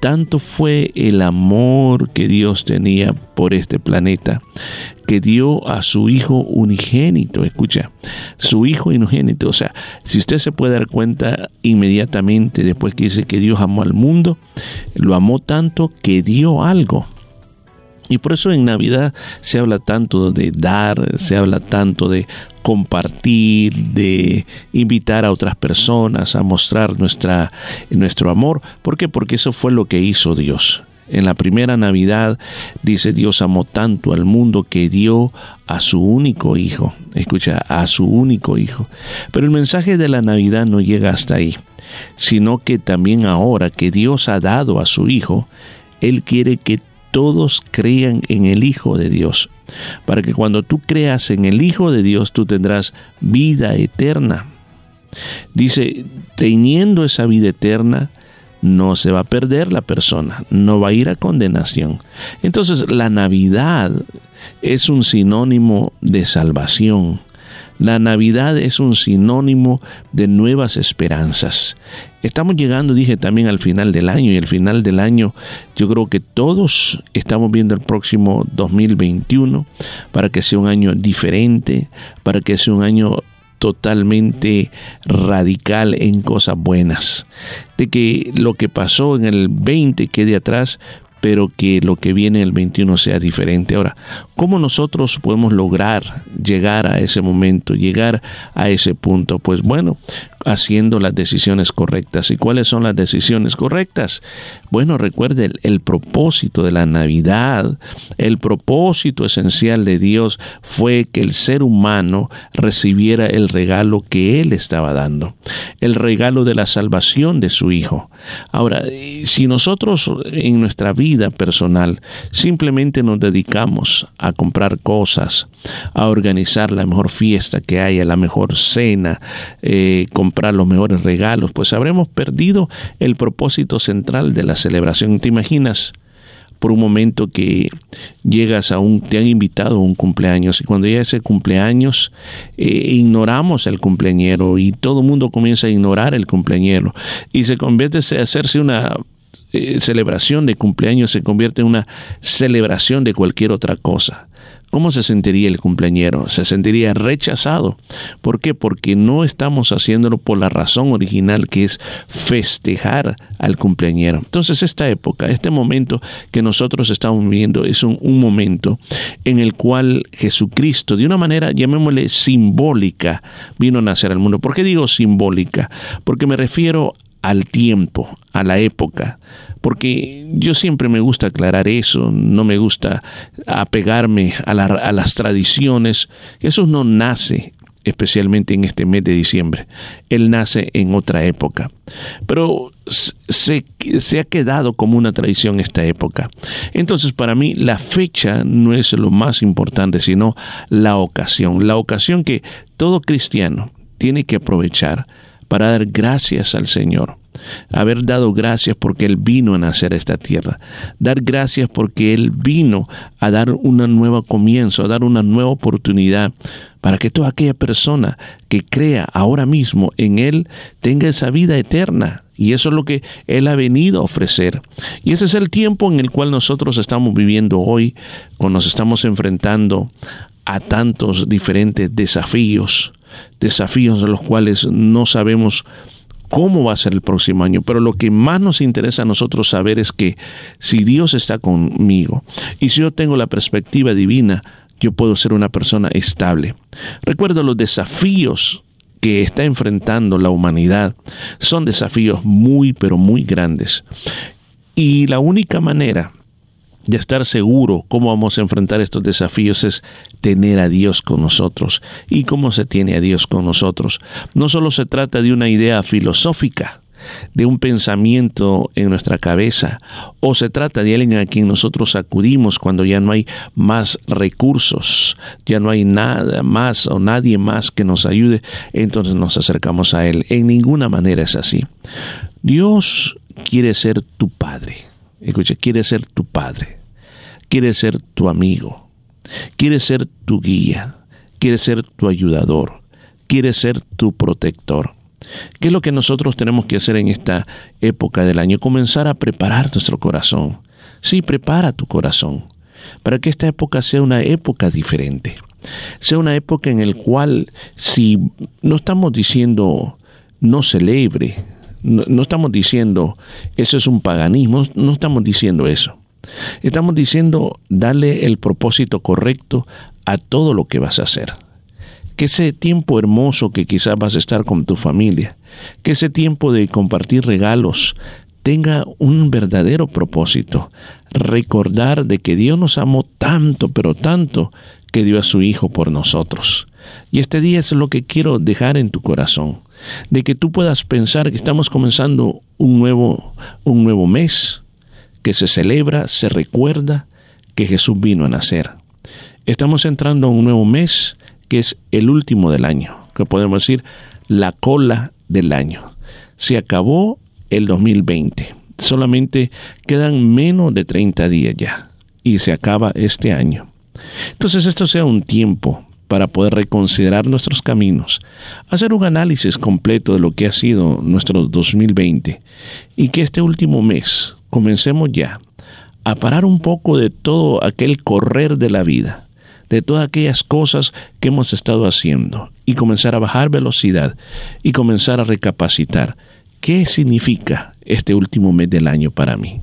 tanto fue el amor que Dios tenía por este planeta que dio a su Hijo unigénito. Escucha, su Hijo unigénito. O sea, si usted se puede dar cuenta inmediatamente después que dice que Dios amó al mundo, lo amó tanto que dio algo. Y por eso en Navidad se habla tanto de dar, se habla tanto de compartir, de invitar a otras personas a mostrar nuestra, nuestro amor. ¿Por qué? Porque eso fue lo que hizo Dios. En la primera Navidad dice Dios amó tanto al mundo que dio a su único hijo. Escucha, a su único hijo. Pero el mensaje de la Navidad no llega hasta ahí, sino que también ahora que Dios ha dado a su hijo, Él quiere que todos crean en el Hijo de Dios, para que cuando tú creas en el Hijo de Dios tú tendrás vida eterna. Dice, teniendo esa vida eterna, no se va a perder la persona, no va a ir a condenación. Entonces la Navidad es un sinónimo de salvación. La Navidad es un sinónimo de nuevas esperanzas. Estamos llegando, dije también, al final del año y al final del año yo creo que todos estamos viendo el próximo 2021 para que sea un año diferente, para que sea un año totalmente radical en cosas buenas. De que lo que pasó en el 20 quede atrás, pero que lo que viene el 21 sea diferente. Ahora, ¿cómo nosotros podemos lograr llegar a ese momento, llegar a ese punto? Pues bueno, haciendo las decisiones correctas. ¿Y cuáles son las decisiones correctas? Bueno, recuerde el, propósito de la Navidad, el propósito esencial de Dios fue que el ser humano recibiera el regalo que Él estaba dando, el regalo de la salvación de su Hijo. Ahora, si nosotros en nuestra vida personal simplemente nos dedicamos a comprar cosas, a organizar la mejor fiesta que haya, la mejor cena, eh, comprar los mejores regalos, pues habremos perdido el propósito central de la celebración. ¿Te imaginas? por un momento que llegas a un, te han invitado a un cumpleaños y cuando llega ese cumpleaños eh, ignoramos al cumpleañero y todo el mundo comienza a ignorar el cumpleañero y se convierte a hacerse una eh, celebración de cumpleaños se convierte en una celebración de cualquier otra cosa. ¿Cómo se sentiría el cumpleañero? Se sentiría rechazado. ¿Por qué? Porque no estamos haciéndolo por la razón original que es festejar al cumpleañero. Entonces esta época, este momento que nosotros estamos viviendo es un, un momento en el cual Jesucristo, de una manera, llamémosle simbólica, vino a nacer al mundo. ¿Por qué digo simbólica? Porque me refiero al tiempo, a la época, porque yo siempre me gusta aclarar eso, no me gusta apegarme a, a las tradiciones, eso no nace especialmente en este mes de diciembre. Él nace en otra época. Pero se, se, ha quedado como una tradición esta época. Entonces, para mí, la fecha no es lo más importante, sino la ocasión. La ocasión que todo cristiano tiene que aprovechar para dar gracias al Señor. Haber dado gracias porque Él vino a nacer a esta tierra. Dar gracias porque Él vino a dar un nuevo comienzo, a dar una nueva oportunidad para que toda aquella persona que crea ahora mismo en Él tenga esa vida eterna. Y eso es lo que Él ha venido a ofrecer. Y ese es el tiempo en el cual nosotros estamos viviendo hoy, cuando nos estamos enfrentando a tantos diferentes desafíos desafíos de los cuales no sabemos cómo va a ser el próximo año, pero lo que más nos interesa a nosotros saber es que si Dios está conmigo y si yo tengo la perspectiva divina, yo puedo ser una persona estable. Recuerdo los desafíos que está enfrentando la humanidad. Son desafíos muy, pero muy grandes. Y la única manera de estar seguro cómo vamos a enfrentar estos desafíos es tener a Dios con nosotros. ¿Y cómo se tiene a Dios con nosotros? No solo se trata de una idea filosófica, de un pensamiento en nuestra cabeza, o se trata de alguien a quien nosotros acudimos cuando ya no hay más recursos, ya no hay nada más o nadie más que nos ayude, entonces nos acercamos a Él. En ninguna manera es así. Dios quiere ser tu Padre. Escucha, quiere ser tu Padre quiere ser tu amigo, quiere ser tu guía, quiere ser tu ayudador, quiere ser tu protector. ¿Qué es lo que nosotros tenemos que hacer en esta época del año? Comenzar a preparar nuestro corazón. Sí, prepara tu corazón para que esta época sea una época diferente. Sea una época en la cual, si no estamos diciendo no celebre, no, no estamos diciendo eso es un paganismo, no estamos diciendo eso. Estamos diciendo, dale el propósito correcto a todo lo que vas a hacer. Que ese tiempo hermoso que quizás vas a estar con tu familia, que ese tiempo de compartir regalos tenga un verdadero propósito. Recordar de que Dios nos amó tanto, pero tanto, que dio a su Hijo por nosotros. Y este día es lo que quiero dejar en tu corazón, de que tú puedas pensar que estamos comenzando un nuevo, un nuevo mes, que se celebra, se recuerda que Jesús vino a nacer. Estamos entrando a un nuevo mes que es el último del año, que podemos decir la cola del año. Se acabó el 2020, solamente quedan menos de 30 días ya y se acaba este año. Entonces esto sea un tiempo para poder reconsiderar nuestros caminos, hacer un análisis completo de lo que ha sido nuestro 2020 y que este último mes comencemos ya a parar un poco de todo aquel correr de la vida, de todas aquellas cosas que hemos estado haciendo y comenzar a bajar velocidad y comenzar a recapacitar qué significa este último mes del año para mí.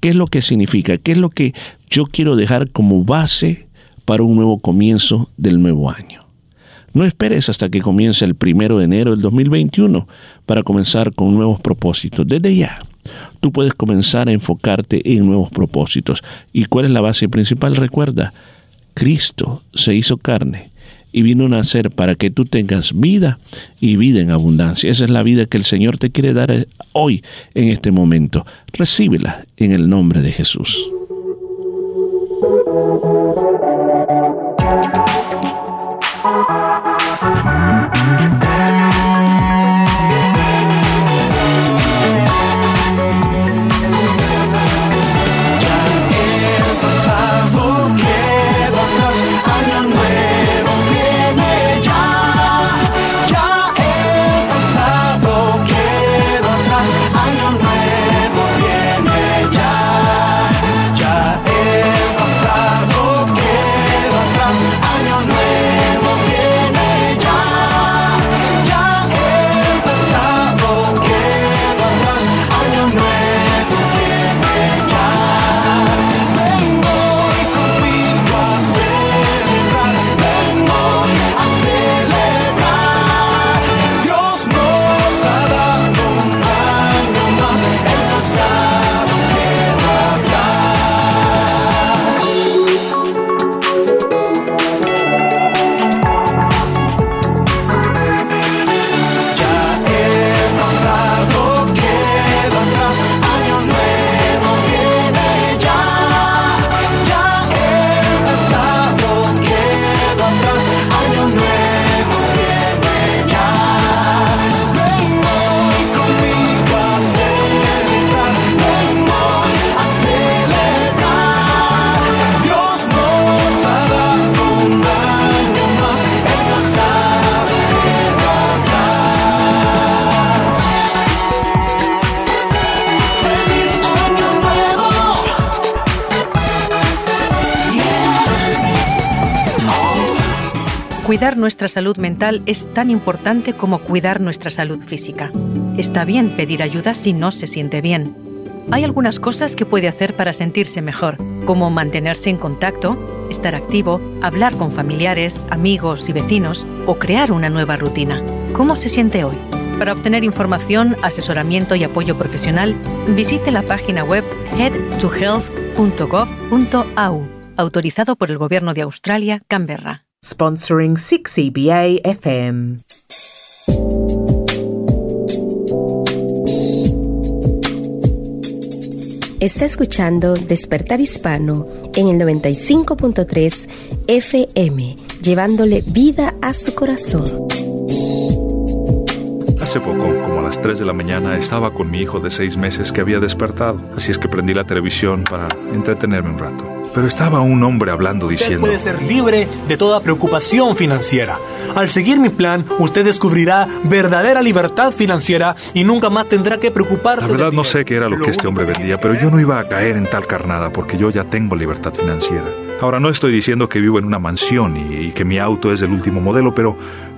¿Qué es lo que significa? ¿Qué es lo que yo quiero dejar como base para un nuevo comienzo del nuevo año? No esperes hasta que comience el primero de enero del 2021 para comenzar con nuevos propósitos. Desde ya tú puedes comenzar a enfocarte en nuevos propósitos. ¿Y cuál es la base principal? Recuerda, Cristo se hizo carne y vino a nacer para que tú tengas vida y vida en abundancia. Esa es la vida que el Señor te quiere dar eh, hoy, en este momento. Recíbela en el nombre de Jesús.
Cuidar nuestra salud mental es tan importante como cuidar nuestra salud física. Está bien pedir ayuda si no se siente bien. Hay algunas cosas que puede hacer para sentirse mejor, como mantenerse en contacto, estar activo, hablar con familiares, amigos y vecinos o crear una nueva rutina. ¿Cómo se siente hoy? Para obtener información, asesoramiento y apoyo profesional, visite la página web headtohealth.gov.au, autorizado por el Gobierno de Australia, Canberra.
Sponsoring 6EBA FM.
Está escuchando Despertar Hispano en el 95.3 FM, llevándole vida a su corazón.
Hace poco, como a las 3 de la mañana, estaba con mi hijo de 6 meses que había despertado, así es que prendí la televisión para entretenerme un rato. Pero estaba un hombre hablando
Usted
diciendo...
puede ser libre de toda preocupación financiera. Al seguir mi plan, usted descubrirá verdadera libertad financiera y nunca más tendrá que preocuparse
La verdad no sé qué era lo que este hombre vendía, pero yo no iba a caer en tal carnada porque yo ya tengo libertad financiera. Ahora no estoy diciendo que vivo en una mansión y, y que mi auto es del último modelo, pero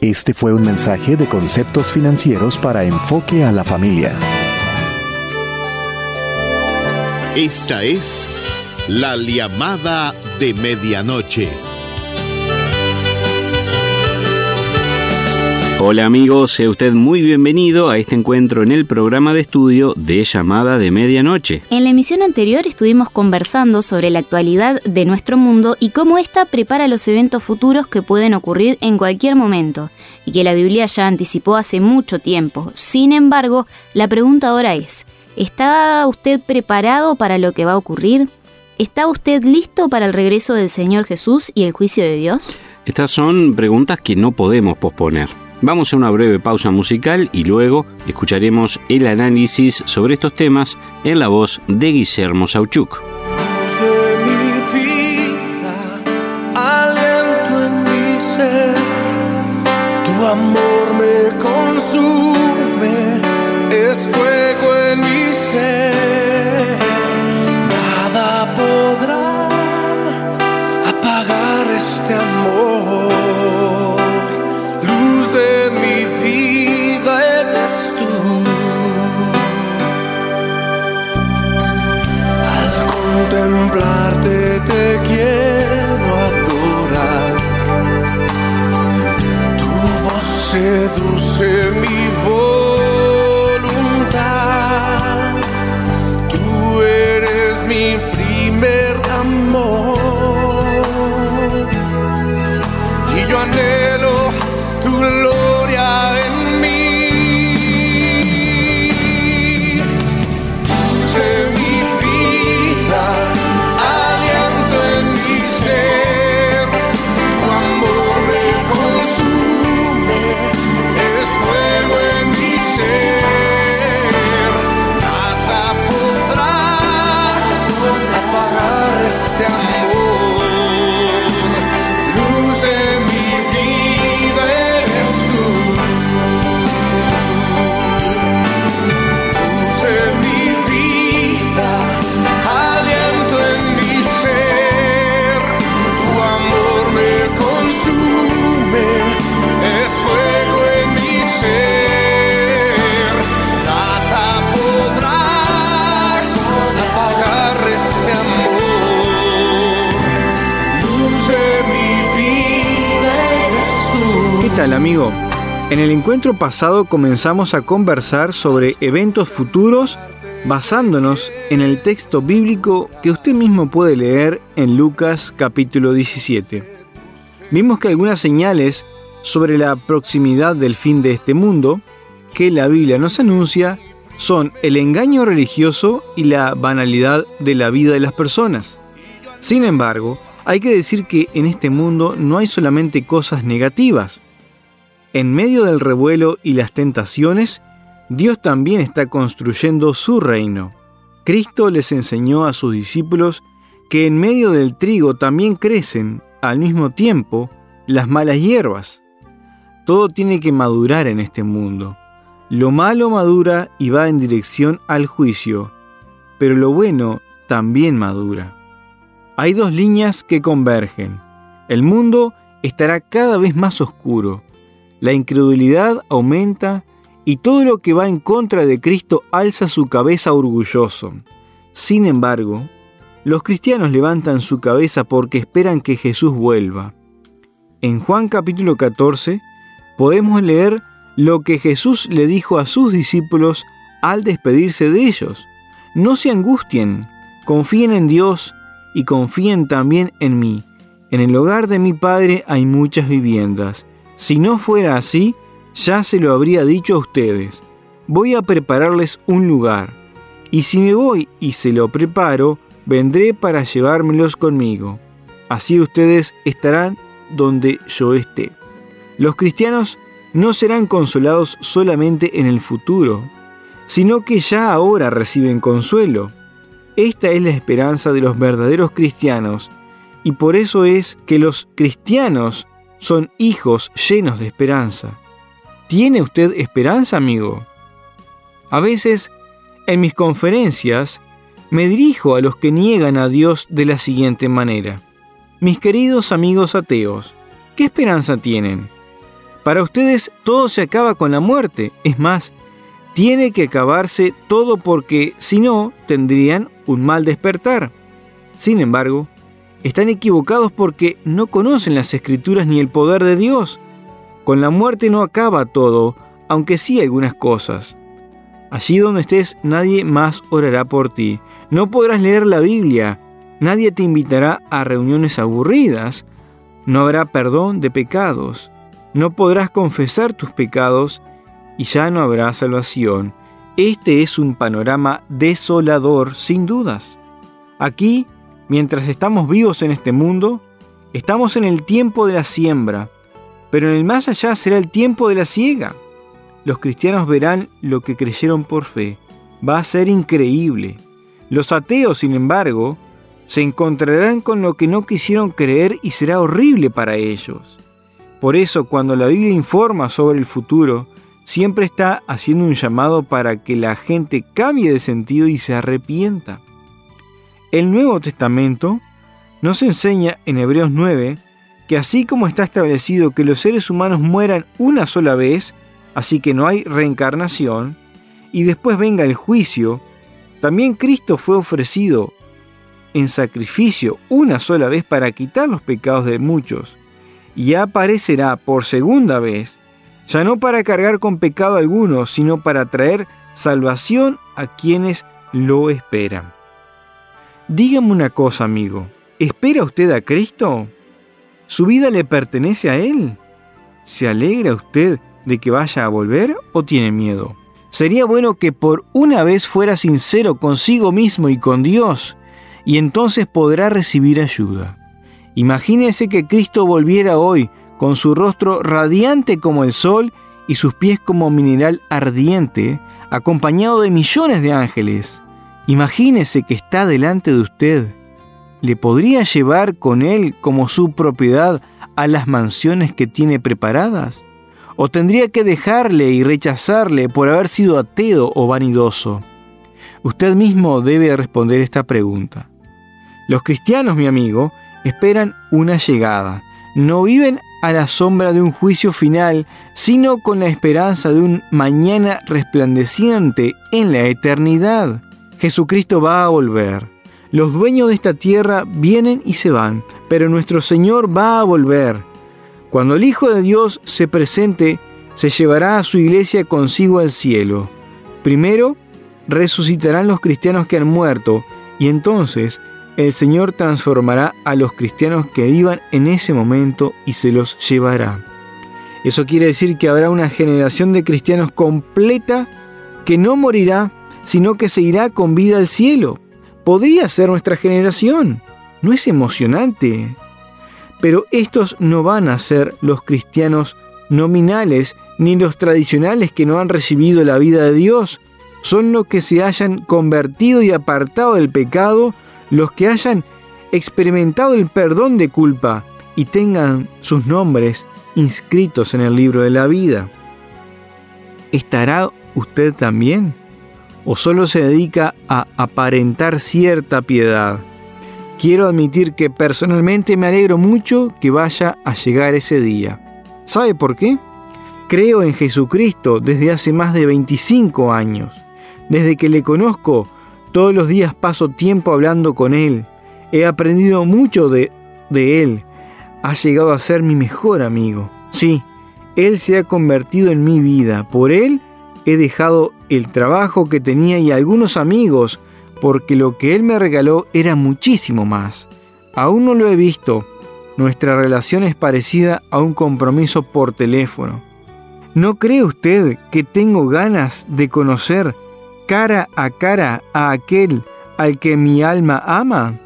Este fue un mensaje de conceptos financieros para enfoque a la familia.
Esta es la llamada de medianoche.
Hola amigos, sea usted muy bienvenido a este encuentro en el programa de estudio de llamada de medianoche.
En la emisión anterior estuvimos conversando sobre la actualidad de nuestro mundo y cómo ésta prepara los eventos futuros que pueden ocurrir en cualquier momento, y que la Biblia ya anticipó hace mucho tiempo. Sin embargo, la pregunta ahora es, ¿está usted preparado para lo que va a ocurrir? ¿Está usted listo para el regreso del Señor Jesús y el juicio de Dios?
Estas son preguntas que no podemos posponer. Vamos a una breve pausa musical y luego escucharemos el análisis sobre estos temas en la voz de Guillermo Sauchuk.
amor me consume, es fuego en mi ser, nada podrá apagar este amor,
amigo? En el encuentro pasado comenzamos a conversar sobre eventos futuros basándonos en el texto bíblico que usted mismo puede leer en Lucas capítulo 17. Vimos que algunas señales sobre la proximidad del fin de este mundo que la Biblia nos anuncia son el engaño religioso y la banalidad de la vida de las personas. Sin embargo, hay que decir que en este mundo no hay solamente cosas negativas. En medio del revuelo y las tentaciones, Dios también está construyendo su reino. Cristo les enseñó a sus discípulos que en medio del trigo también crecen, al mismo tiempo, las malas hierbas. Todo tiene que madurar en este mundo. Lo malo madura y va en dirección al juicio, pero lo bueno también madura. Hay dos líneas que convergen. El mundo estará cada vez más oscuro, la incredulidad aumenta y todo lo que va en contra de Cristo alza su cabeza orgulloso. Sin embargo, los cristianos levantan su cabeza porque esperan que Jesús vuelva. En Juan capítulo 14 podemos leer lo que Jesús le dijo a sus discípulos al despedirse de ellos. No se angustien, confíen en Dios y confíen también en mí. En el hogar de mi Padre hay muchas viviendas. Si no fuera así, ya se lo habría dicho a ustedes. Voy a prepararles un lugar. Y si me voy y se lo preparo, vendré para llevármelos conmigo. Así ustedes estarán donde yo esté. Los cristianos no serán consolados solamente en el futuro, sino que ya ahora reciben consuelo. Esta es la esperanza de los verdaderos cristianos, y por eso es que los cristianos son hijos llenos de esperanza. ¿Tiene usted esperanza, amigo? A veces, en mis conferencias, me dirijo a los que niegan a Dios de la siguiente manera. Mis queridos amigos ateos, ¿qué esperanza tienen? Para ustedes todo se acaba con la muerte. Es más, tiene que acabarse todo porque si no, tendrían un mal despertar. Sin embargo, están equivocados porque no conocen las escrituras ni el poder de Dios. Con la muerte no acaba todo, aunque sí algunas cosas. Allí donde estés nadie más orará por ti. No podrás leer la Biblia. Nadie te invitará a reuniones aburridas. No habrá perdón de pecados. No podrás confesar tus pecados y ya no habrá salvación. Este es un panorama desolador, sin dudas. Aquí Mientras estamos vivos en este mundo, estamos en el tiempo de la siembra, pero en el más allá será el tiempo de la siega. Los cristianos verán lo que creyeron por fe. Va a ser increíble. Los ateos, sin embargo, se encontrarán con lo que no quisieron creer y será horrible para ellos. Por eso, cuando la Biblia informa sobre el futuro, siempre está haciendo un llamado para que la gente cambie de sentido y se arrepienta. El Nuevo Testamento nos enseña en Hebreos 9 que así como está establecido que los seres humanos mueran una sola vez, así que no hay reencarnación, y después venga el juicio, también Cristo fue ofrecido en sacrificio una sola vez para quitar los pecados de muchos, y aparecerá por segunda vez, ya no para cargar con pecado alguno, sino para traer salvación a quienes lo esperan. Dígame una cosa, amigo. ¿Espera usted a Cristo? ¿Su vida le pertenece a Él? ¿Se alegra usted de que vaya a volver o tiene miedo? Sería bueno que por una vez fuera sincero consigo mismo y con Dios, y entonces podrá recibir ayuda. Imagínese que Cristo volviera hoy con su rostro radiante como el sol y sus pies como mineral ardiente, acompañado de millones de ángeles. Imagínese que está delante de usted. ¿Le podría llevar con él como su propiedad a las mansiones que tiene preparadas? ¿O tendría que dejarle y rechazarle por haber sido ateo o vanidoso? Usted mismo debe responder esta pregunta. Los cristianos, mi amigo, esperan una llegada. No viven a la sombra de un juicio final, sino con la esperanza de un mañana resplandeciente en la eternidad. Jesucristo va a volver. Los dueños de esta tierra vienen y se van, pero nuestro Señor va a volver. Cuando el Hijo de Dios se presente, se llevará a su iglesia consigo al cielo. Primero, resucitarán los cristianos que han muerto, y entonces el Señor transformará a los cristianos que vivan en ese momento y se los llevará. Eso quiere decir que habrá una generación de cristianos completa que no morirá sino que se irá con vida al cielo. Podría ser nuestra generación. ¿No es emocionante? Pero estos no van a ser los cristianos nominales ni los tradicionales que no han recibido la vida de Dios. Son los que se hayan convertido y apartado del pecado, los que hayan experimentado el perdón de culpa y tengan sus nombres inscritos en el libro de la vida. ¿Estará usted también? ¿O solo se dedica a aparentar cierta piedad? Quiero admitir que personalmente me alegro mucho que vaya a llegar ese día. ¿Sabe por qué? Creo en Jesucristo desde hace más de 25 años. Desde que le conozco, todos los días paso tiempo hablando con Él. He aprendido mucho de, de Él. Ha llegado a ser mi mejor amigo. Sí, Él se ha convertido en mi vida. Por Él he dejado el trabajo que tenía y algunos amigos, porque lo que Él me regaló era muchísimo más. Aún no lo he visto. Nuestra relación es parecida a un compromiso por teléfono. ¿No cree usted que tengo ganas de conocer cara a cara a aquel al que mi alma ama?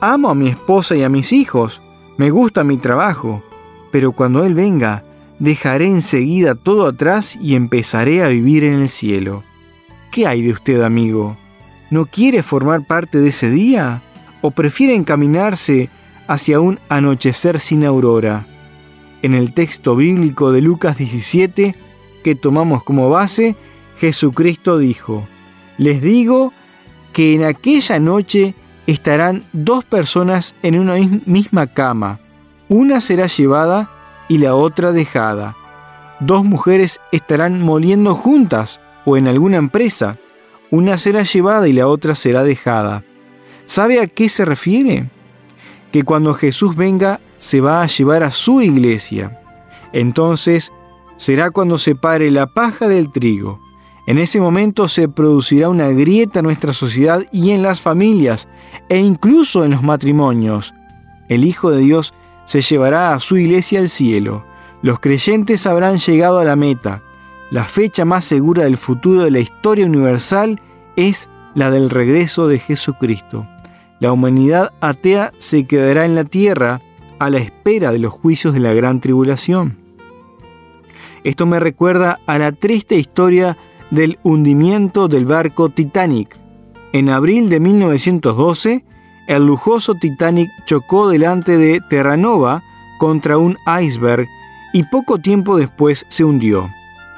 Amo a mi esposa y a mis hijos. Me gusta mi trabajo. Pero cuando Él venga, dejaré enseguida todo atrás y empezaré a vivir en el cielo. ¿Qué hay de usted, amigo? ¿No quiere formar parte de ese día? ¿O prefiere encaminarse hacia un anochecer sin aurora? En el texto bíblico de Lucas 17, que tomamos como base, Jesucristo dijo, Les digo que en aquella noche estarán dos personas en una misma cama, una será llevada y la otra dejada. Dos mujeres estarán moliendo juntas o en alguna empresa. Una será llevada y la otra será dejada. ¿Sabe a qué se refiere? Que cuando Jesús venga se va a llevar a su iglesia. Entonces será cuando separe la paja del trigo. En ese momento se producirá una grieta en nuestra sociedad y en las familias e incluso en los matrimonios. El Hijo de Dios se llevará a su iglesia al cielo. Los creyentes habrán llegado a la meta. La fecha más segura del futuro de la historia universal es la del regreso de Jesucristo. La humanidad atea se quedará en la tierra a la espera de los juicios de la gran tribulación. Esto me recuerda a la triste historia del hundimiento del barco Titanic. En abril de 1912, el lujoso Titanic chocó delante de Terranova contra un iceberg y poco tiempo después se hundió.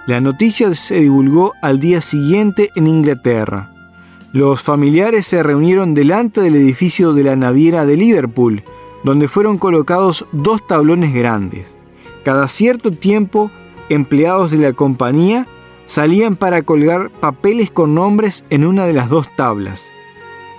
La noticia se divulgó al día siguiente en Inglaterra. Los familiares se reunieron delante del edificio de la naviera de Liverpool, donde fueron colocados dos tablones grandes. Cada cierto tiempo, empleados de la compañía salían para colgar papeles con nombres en una de las dos tablas.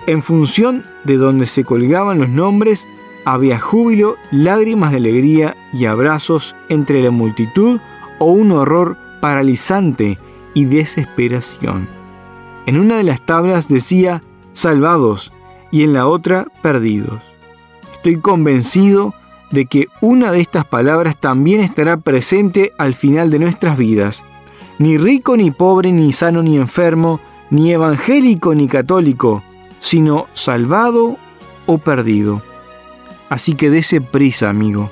En función de donde se colgaban los nombres, había júbilo, lágrimas de alegría y abrazos entre la multitud o un horror paralizante y desesperación. En una de las tablas decía salvados y en la otra perdidos. Estoy convencido de que una de estas palabras también estará presente al final de nuestras vidas. Ni rico ni pobre, ni sano ni enfermo, ni evangélico ni católico, sino salvado o perdido. Así que dése prisa, amigo,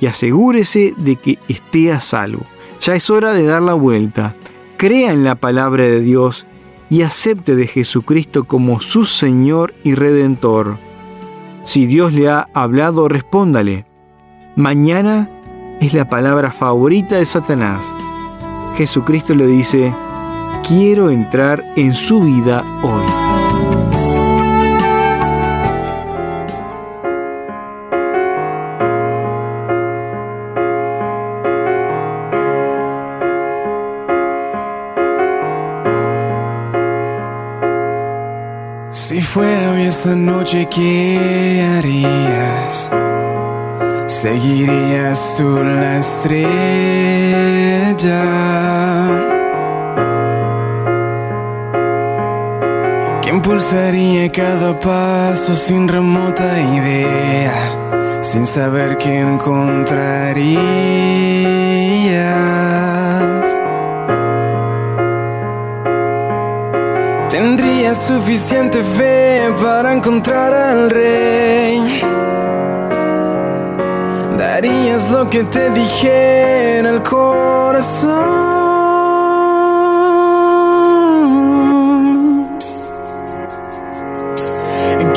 y asegúrese de que esté a salvo. Ya es hora de dar la vuelta. Crea en la palabra de Dios y acepte de Jesucristo como su Señor y Redentor. Si Dios le ha hablado, respóndale. Mañana es la palabra favorita de Satanás. Jesucristo le dice, quiero entrar en su vida hoy.
Noche, ¿qué harías? ¿Seguirías tú la estrella? ¿Qué impulsaría cada paso sin remota idea? Sin saber qué encontrarías. Suficiente fe para encontrar al rey darías lo que te dijera el corazón.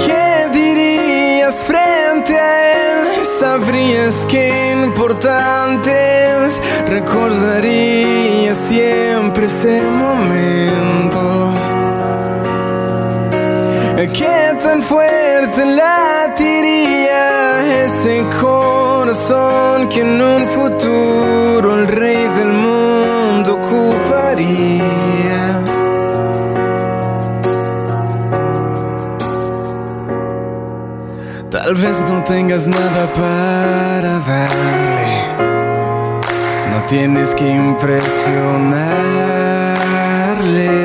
¿Qué dirías frente a él? Sabrías que importante es, recordarías siempre ese momento. ¿Qué tan fuerte latiría ese corazón que en un futuro el rey del mundo ocuparía? Tal vez no tengas nada para darle, no tienes que impresionarle.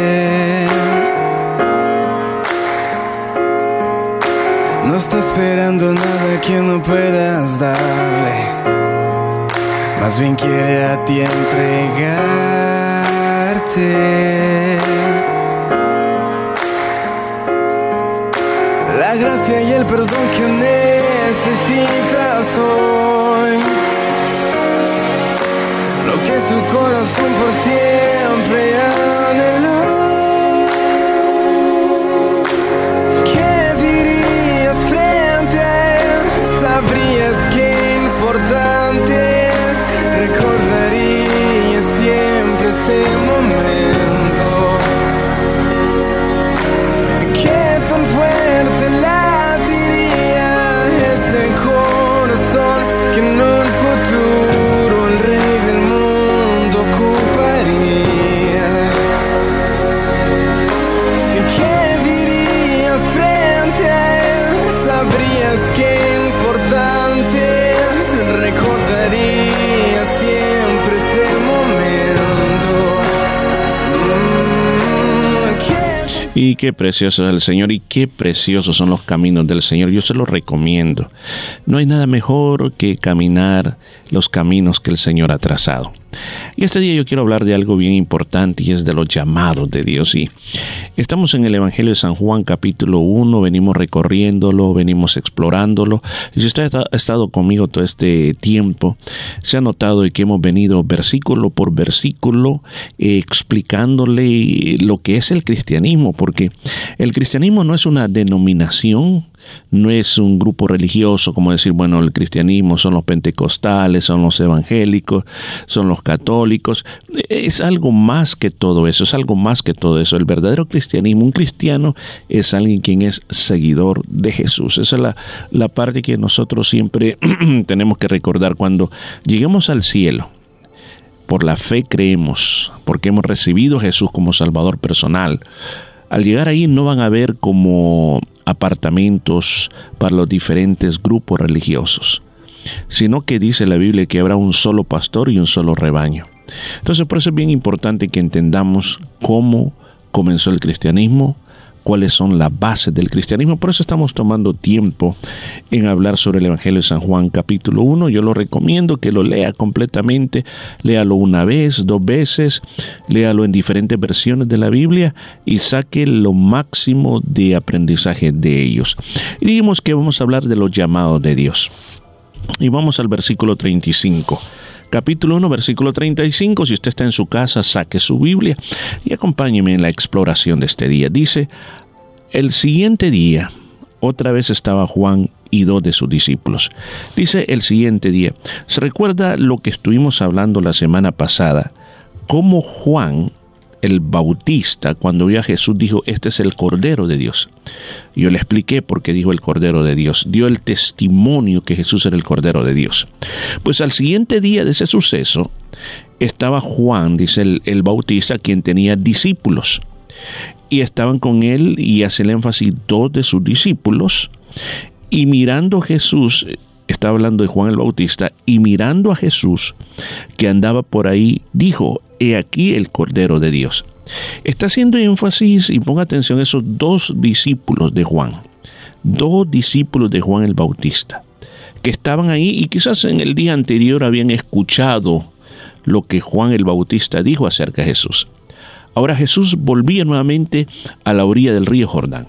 Está esperando nada que no puedas darle. Más bien quiere a ti entregarte. La gracia y el perdón que necesitas hoy. Lo que tu corazón por siempre es, recordarías siempre ese momento. Qué
precioso es el Señor y qué preciosos son los caminos del Señor. Yo se los recomiendo. No hay nada mejor que caminar los caminos que el Señor ha trazado. Y este día yo quiero hablar de algo bien importante y es de los llamados de Dios. Y estamos en el Evangelio de San Juan capítulo 1, venimos recorriéndolo, venimos explorándolo. Y si usted ha estado conmigo todo este tiempo, se ha notado que hemos venido versículo por versículo eh, explicándole lo que es el cristianismo, porque el cristianismo no es una denominación, no es un grupo religioso como decir, bueno, el cristianismo son los pentecostales, son los evangélicos, son los católicos. Es algo más que todo eso, es algo más que todo eso. El verdadero cristianismo, un cristiano es alguien quien es seguidor de Jesús. Esa es la, la parte que nosotros siempre tenemos que recordar cuando lleguemos al cielo. Por la fe creemos, porque hemos recibido a Jesús como Salvador personal. Al llegar ahí no van a ver como apartamentos para los diferentes grupos religiosos, sino que dice la Biblia que habrá un solo pastor y un solo rebaño. Entonces por eso es bien importante que entendamos cómo comenzó el cristianismo, cuáles son las bases del cristianismo. Por eso estamos tomando tiempo en hablar sobre el Evangelio de San Juan capítulo 1. Yo lo recomiendo que lo lea completamente, léalo una vez, dos veces, léalo en diferentes versiones de la Biblia y saque lo máximo de aprendizaje de ellos. Y dijimos que vamos a hablar de los llamados de Dios. Y vamos al versículo 35 capítulo 1, versículo 35. Si usted está en su casa, saque su Biblia y acompáñeme en la exploración de este día. Dice, el siguiente día, otra vez estaba Juan y dos de sus discípulos. Dice el siguiente día, se recuerda lo que estuvimos hablando la semana pasada, cómo Juan el Bautista, cuando vio a Jesús, dijo, este es el Cordero de Dios. Yo le expliqué por qué dijo el Cordero de Dios. Dio el testimonio que Jesús era el Cordero de Dios. Pues al siguiente día de ese suceso, estaba Juan, dice el, Bautista, quien tenía discípulos. Y estaban con él, y hace el énfasis, dos de sus discípulos. Y mirando Jesús, está hablando de Juan el Bautista, y mirando a Jesús que andaba por ahí, dijo, he aquí el Cordero de Dios. Está haciendo énfasis y ponga atención a esos dos discípulos de Juan, dos discípulos de Juan el Bautista, que estaban ahí y quizás en el día anterior habían escuchado lo que Juan el Bautista dijo acerca de Jesús. Ahora Jesús volvía nuevamente a la orilla del río Jordán.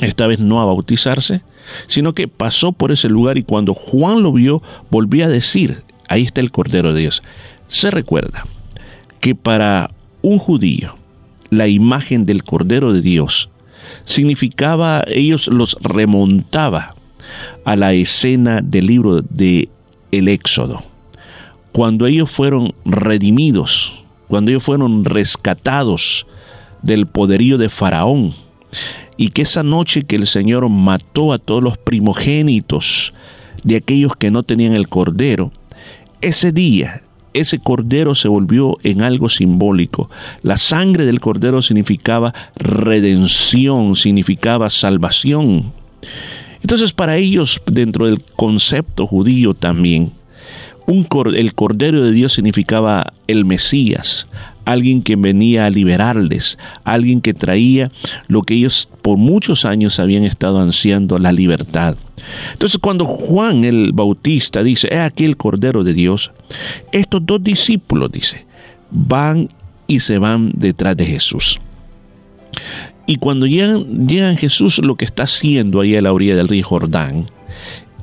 esta vez no a bautizarse, sino que pasó por ese lugar y cuando Juan lo vio, volvió a decir, ahí está el Cordero de Dios. Se recuerda que para un judío, la imagen del Cordero de Dios significaba, ellos los remontaba a la escena del libro de el Éxodo, cuando ellos fueron redimidos, cuando ellos fueron rescatados del poderío de Faraón, y que esa noche que el Señor mató a todos los primogénitos de aquellos que no tenían el cordero, ese día ese cordero se volvió en algo simbólico. La sangre del cordero significaba redención, significaba salvación. Entonces para ellos, dentro del concepto judío también, el Cordero de Dios significaba el Mesías, alguien que venía a liberarles, alguien que traía lo que ellos por muchos años habían estado ansiando, la libertad. Entonces cuando Juan el Bautista dice, he aquí el Cordero de Dios, estos dos discípulos, dice, van y se van detrás de Jesús. Y cuando llegan, llegan Jesús, lo que está haciendo ahí a la orilla del río Jordán,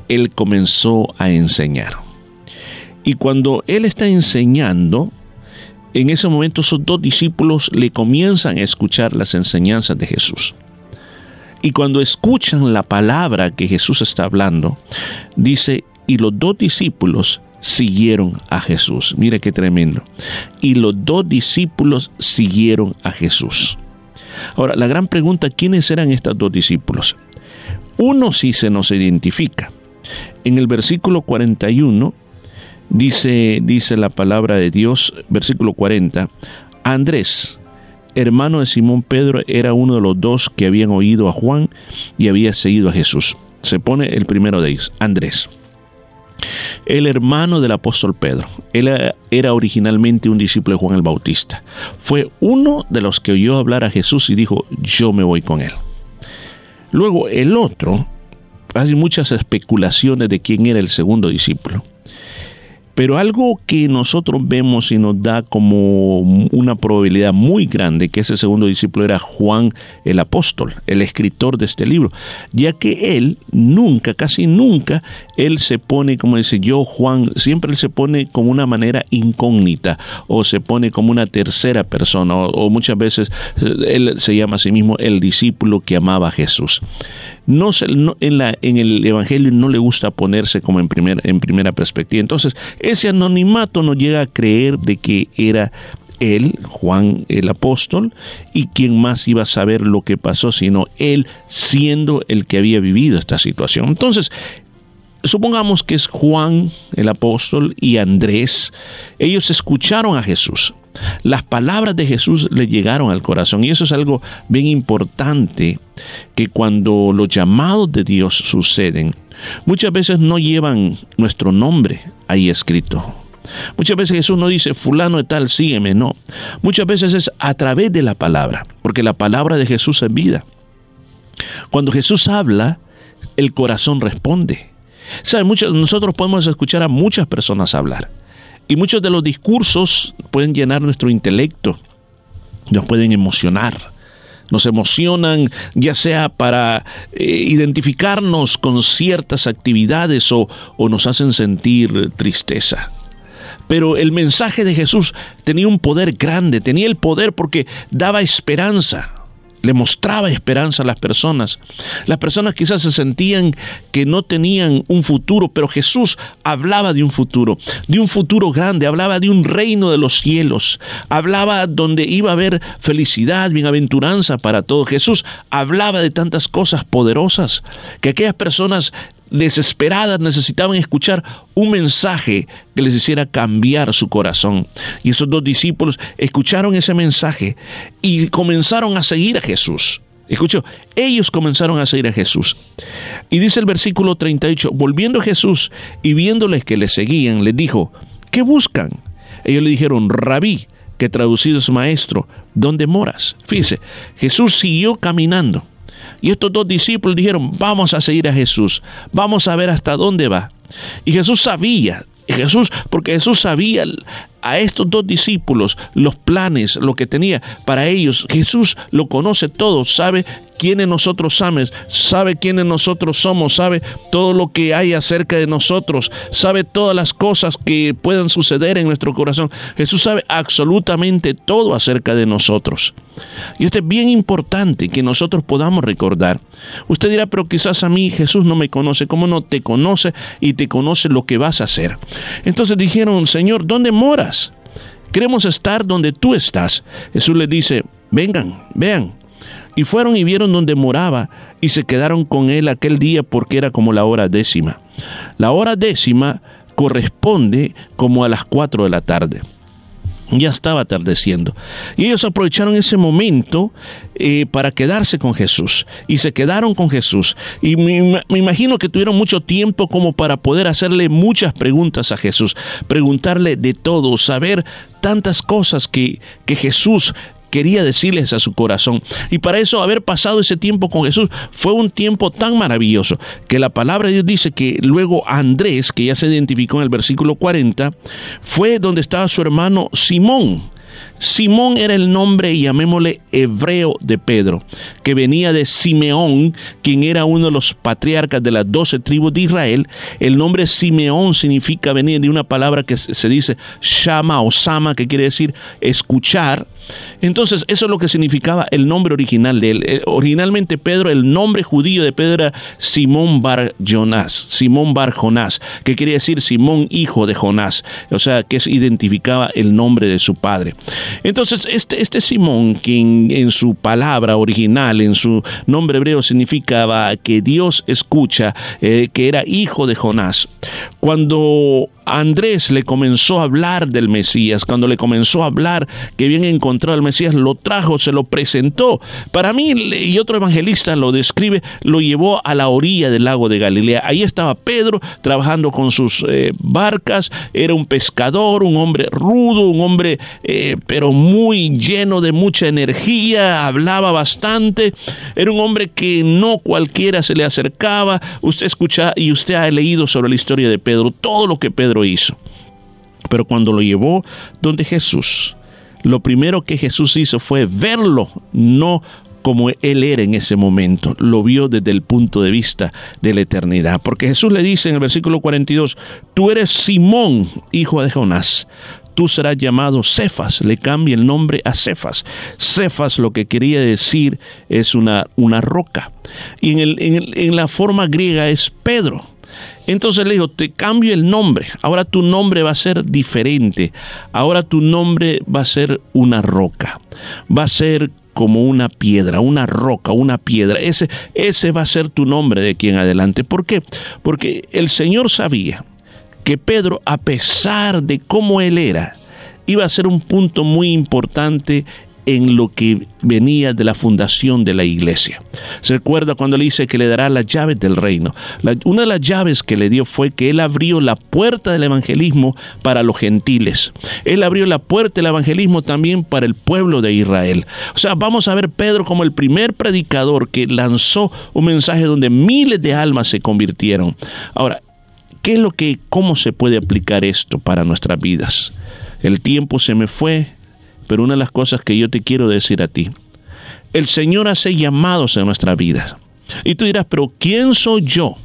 él comenzó a enseñar. Y cuando él está enseñando, en ese momento esos dos discípulos le comienzan a escuchar las enseñanzas de Jesús. Y cuando escuchan la palabra que Jesús está hablando, dice, y los dos discípulos siguieron a Jesús. Mire qué tremendo. Y los dos discípulos siguieron a Jesús. Ahora, la gran pregunta, ¿quiénes eran estos dos discípulos? Uno sí se nos identifica. En el versículo 41 Dice, dice la palabra de Dios, versículo 40, Andrés, hermano de Simón Pedro, era uno de los dos que habían oído a Juan y había seguido a Jesús. Se pone el primero de ellos, Andrés. El hermano del apóstol Pedro. Él era originalmente un discípulo de Juan el Bautista. Fue uno de los que oyó hablar a Jesús y dijo, yo me voy con él. Luego el otro, hay muchas especulaciones de quién era el segundo discípulo. Pero algo que nosotros vemos y nos da como una probabilidad muy grande que ese segundo discípulo era Juan el apóstol, el escritor de este libro, ya que él nunca, casi nunca, él se pone, como dice yo, Juan, siempre él se pone como una manera incógnita o se pone como una tercera persona o, muchas veces eh, él se llama a sí mismo el discípulo que amaba a Jesús. No, en, la, en el Evangelio no le gusta ponerse como en, en primera perspectiva. Entonces, ese anonimato no llega a creer de que era él, Juan el apóstol, y quien más iba a saber lo que pasó, sino él siendo el que había vivido esta situación. Entonces, supongamos que es Juan el apóstol y Andrés, ellos escucharon a Jesús. Las palabras de Jesús le llegaron al corazón y eso es algo bien importante que cuando los llamados de Dios suceden, Muchas veces no llevan nuestro nombre ahí escrito. Muchas veces Jesús no dice, fulano de tal, sígueme, no. Muchas veces es a través de la palabra, porque la palabra de Jesús es vida. Cuando Jesús habla, el corazón responde. Nosotros podemos escuchar a muchas personas hablar. Y muchos de los discursos pueden llenar nuestro intelecto, nos pueden emocionar nos emocionan ya sea para eh, identificarnos con ciertas actividades o, o nos hacen sentir tristeza. Pero el mensaje de Jesús tenía un poder grande, tenía el poder porque daba esperanza le mostraba esperanza a las personas. Las personas quizás se sentían que no tenían un futuro, pero Jesús hablaba de un futuro, de un futuro grande, hablaba de un reino de los cielos, hablaba donde iba a haber felicidad, bienaventuranza para todos. Jesús hablaba de tantas cosas poderosas que aquellas personas desesperadas necesitaban escuchar un mensaje que les hiciera cambiar su corazón. Y esos dos discípulos escucharon ese mensaje y comenzaron a seguir a Jesús. Escucho, ellos comenzaron a seguir a Jesús. Y dice el versículo 38, volviendo Jesús y viéndoles que le seguían, les dijo, ¿qué buscan? Ellos le dijeron, rabí, que traducido es maestro, ¿dónde moras? Fíjese, Jesús siguió caminando y estos dos discípulos dijeron, vamos a seguir a Jesús, vamos a ver hasta dónde va. Y Jesús sabía, Jesús, porque Jesús sabía a estos dos discípulos los planes, lo que tenía para ellos. Jesús lo conoce todo, sabe quiénes nosotros somos, sabe quiénes nosotros somos, sabe todo lo que hay acerca de nosotros, sabe todas las cosas que puedan suceder en nuestro corazón. Jesús sabe absolutamente todo acerca de nosotros. Y esto es bien importante que nosotros podamos recordar. Usted dirá, pero quizás a mí Jesús no me conoce. ¿Cómo no te conoce y te conoce lo que vas a hacer? Entonces dijeron, Señor, ¿dónde moras? Queremos estar donde tú estás. Jesús les dice, vengan, vean. Y fueron y vieron donde moraba y se quedaron con él aquel día porque era como la hora décima. La hora décima corresponde como a las cuatro de la tarde ya estaba atardeciendo. Y ellos aprovecharon ese momento eh, para quedarse con Jesús. Y se quedaron con Jesús. Y me, imagino que tuvieron mucho tiempo como para poder hacerle muchas preguntas a Jesús. Preguntarle de todo, saber tantas cosas que, que Jesús quería decirles a su corazón. Y para eso haber pasado ese tiempo con Jesús fue un tiempo tan maravilloso que la palabra de Dios dice que luego Andrés, que ya se identificó en el versículo 40, fue donde estaba su hermano Simón Simón era el nombre, llamémosle hebreo de Pedro, que venía de Simeón, quien era uno de los patriarcas de las doce tribus de Israel. El nombre Simeón significa venir de una palabra que se dice shama o sama, que quiere decir escuchar. Entonces, eso es lo que significaba el nombre original de él. Eh, originalmente Pedro, el nombre judío de Pedro era Simón Bar Jonás, Simón Bar Jonás, que quiere decir Simón hijo de Jonás, o sea, que identificaba el nombre de su padre. Entonces, este, este Simón, quien en su palabra original, en su nombre hebreo, significaba que Dios escucha, eh, que era hijo de Jonás, cuando Andrés le comenzó a hablar del Mesías, cuando le comenzó a hablar que bien encontrado al Mesías, lo trajo, se lo presentó. Para mí, y otro evangelista lo describe, lo llevó a la orilla del lago de Galilea. Ahí estaba Pedro trabajando con sus eh, barcas, era un pescador, un hombre rudo, un hombre eh, pero muy lleno de mucha energía, hablaba bastante, era un hombre que no cualquiera se le acercaba. Usted escucha y usted ha leído sobre la historia de Pedro, todo lo que Pedro hizo. Pero cuando lo llevó donde Jesús, lo primero que Jesús hizo fue verlo, no como él era en ese momento, lo vio desde el punto de vista de la eternidad. Porque Jesús le dice en el versículo 42, tú eres Simón, hijo de Jonás, tú serás llamado Cefas, le cambia el nombre a Cefas. Cefas lo que quería decir es una, una roca. Y en, el, en la forma griega es Pedro. Entonces le dijo, te cambio el nombre, ahora tu nombre va a ser diferente, ahora tu nombre va a ser una roca, va a ser como una piedra, una roca, una piedra. Ese, ese va a ser tu nombre de aquí en adelante. ¿Por qué? Porque el Señor sabía que Pedro, a pesar de cómo él era, iba a ser un punto muy importante en lo que venía de la fundación de la iglesia. Se recuerda cuando le dice que le dará las llaves del reino. una de las llaves que le dio fue que él abrió la puerta del evangelismo para los gentiles. Él abrió la puerta del evangelismo también para el pueblo de Israel. O sea, vamos a ver Pedro como el primer predicador que lanzó un mensaje donde miles de almas se convirtieron. Ahora, ¿qué es lo que, cómo se puede aplicar esto para nuestras vidas? El tiempo se me fue, pero una de las cosas que yo te quiero decir a ti, el Señor hace llamados en nuestra vida. Y tú dirás, pero ¿quién soy yo?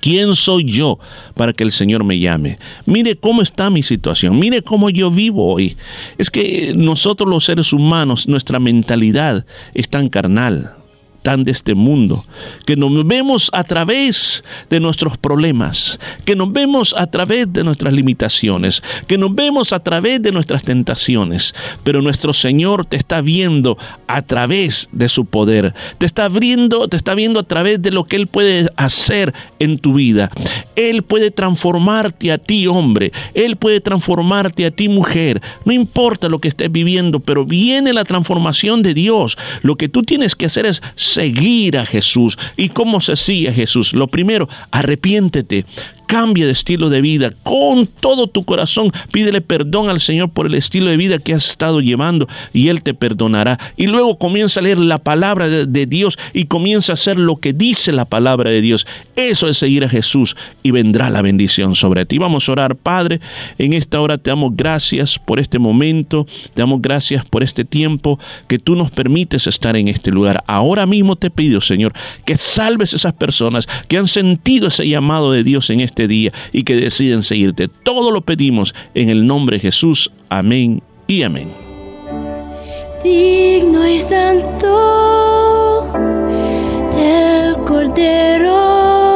¿Quién soy yo para que el Señor me llame? Mire cómo está mi situación, mire cómo yo vivo hoy. Es que nosotros los seres humanos, nuestra mentalidad es tan carnal, de este mundo, que nos vemos a través de nuestros problemas, que nos vemos a través de nuestras limitaciones, que nos vemos a través de nuestras tentaciones, pero nuestro Señor te está viendo a través de su poder, te está viendo, te está viendo a través de lo que Él puede hacer en tu vida. Él puede transformarte a ti, hombre, Él puede transformarte a ti, mujer, no importa lo que estés viviendo, pero viene la transformación de Dios. Lo que tú tienes que hacer es seguir a Jesús. ¿Y cómo se sigue a Jesús? Lo primero, arrepiéntete, cambia de estilo de vida. Con todo tu corazón, pídele perdón al Señor por el estilo de vida que has estado llevando y Él te perdonará. Y luego comienza a leer la palabra de, Dios y comienza a hacer lo que dice la palabra de Dios. Eso es seguir a Jesús y vendrá la bendición sobre ti. Vamos a orar, Padre. En esta hora te damos gracias por este momento, te damos gracias por este tiempo que tú nos permites estar en este lugar. Ahora mismo te pido, Señor, que salves esas personas que han sentido ese llamado de Dios en este día y que deciden seguirte. Todo lo pedimos en el nombre de Jesús. Amén y amén.
Digno y santo el Cordero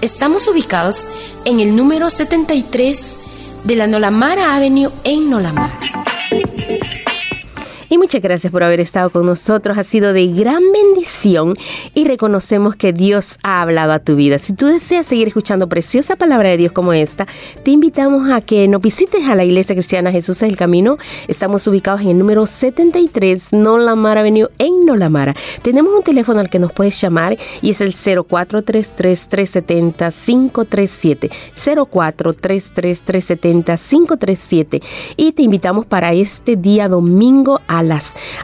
Estamos ubicados en el número 73 de la Nolamara Avenue en Nolamara. Muchas gracias por haber estado con nosotros. Ha sido de gran bendición y reconocemos que Dios ha hablado a tu vida. Si tú deseas seguir escuchando preciosa palabra de Dios como esta, te invitamos a que nos visites a la Iglesia Cristiana Jesús es el Camino. Estamos ubicados en el número 73 Nolamara Avenue en Nolamara. Tenemos un teléfono al que nos puedes llamar y es el 0433-370-537. 0433-370-537. Y te invitamos para este día domingo a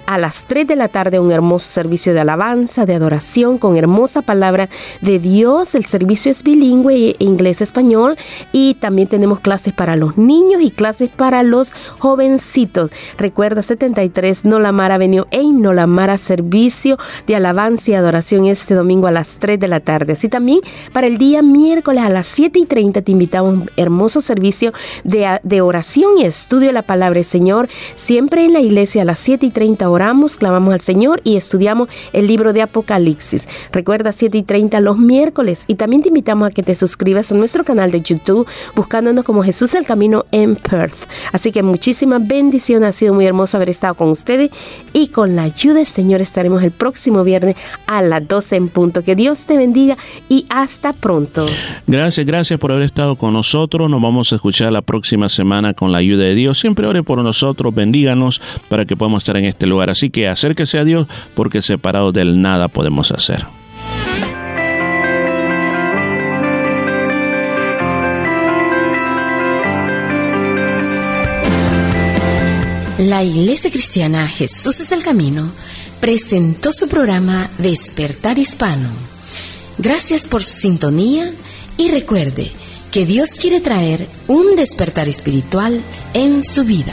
a las 3 de la tarde un hermoso servicio de alabanza, de adoración, con hermosa palabra de Dios. El servicio es bilingüe, inglés-español, y también tenemos clases para los niños y clases para los jovencitos. Recuerda 73 Nolamara Avenue en Nolamara, servicio de alabanza y adoración este domingo a las 3 de la tarde. Así también para el día miércoles a las 7 y 30 te invitamos a un hermoso servicio de, de oración y estudio de la palabra del Señor, siempre en la iglesia a las 7 y 30 oramos, clamamos al Señor y estudiamos el libro de Apocalipsis. Recuerda 7 y 30 los miércoles y también te invitamos a que te suscribas a nuestro canal de YouTube buscándonos como Jesús el Camino en Perth. Así que muchísimas bendiciones, ha sido muy hermoso haber estado con ustedes y con la ayuda del Señor estaremos el próximo viernes a las 12 en punto. Que Dios te bendiga y hasta pronto.
Gracias, gracias por haber estado con nosotros. Nos vamos a escuchar la próxima semana con la ayuda de Dios. Siempre ore por nosotros, bendíganos para que podamos estar en este lugar. Así que acérquese a Dios porque separados del nada podemos hacer.
La Iglesia Cristiana Jesús es el Camino presentó su programa Despertar Hispano. Gracias por su sintonía y recuerde que Dios quiere traer un despertar espiritual en su vida.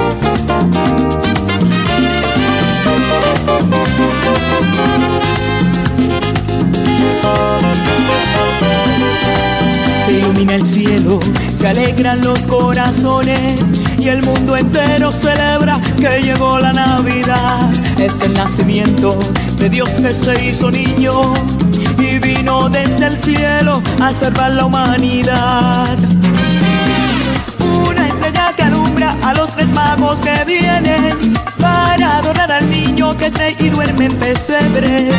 El cielo, se alegran los corazones y el mundo entero celebra que llegó la Navidad. Es el nacimiento de Dios que se hizo niño y vino desde el cielo a salvar la humanidad. Una estrella que alumbra a los tres magos que vienen para adorar al niño que cree y duerme en pesebre.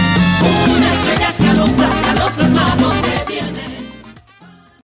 Una estrella que alumbra a los tres magos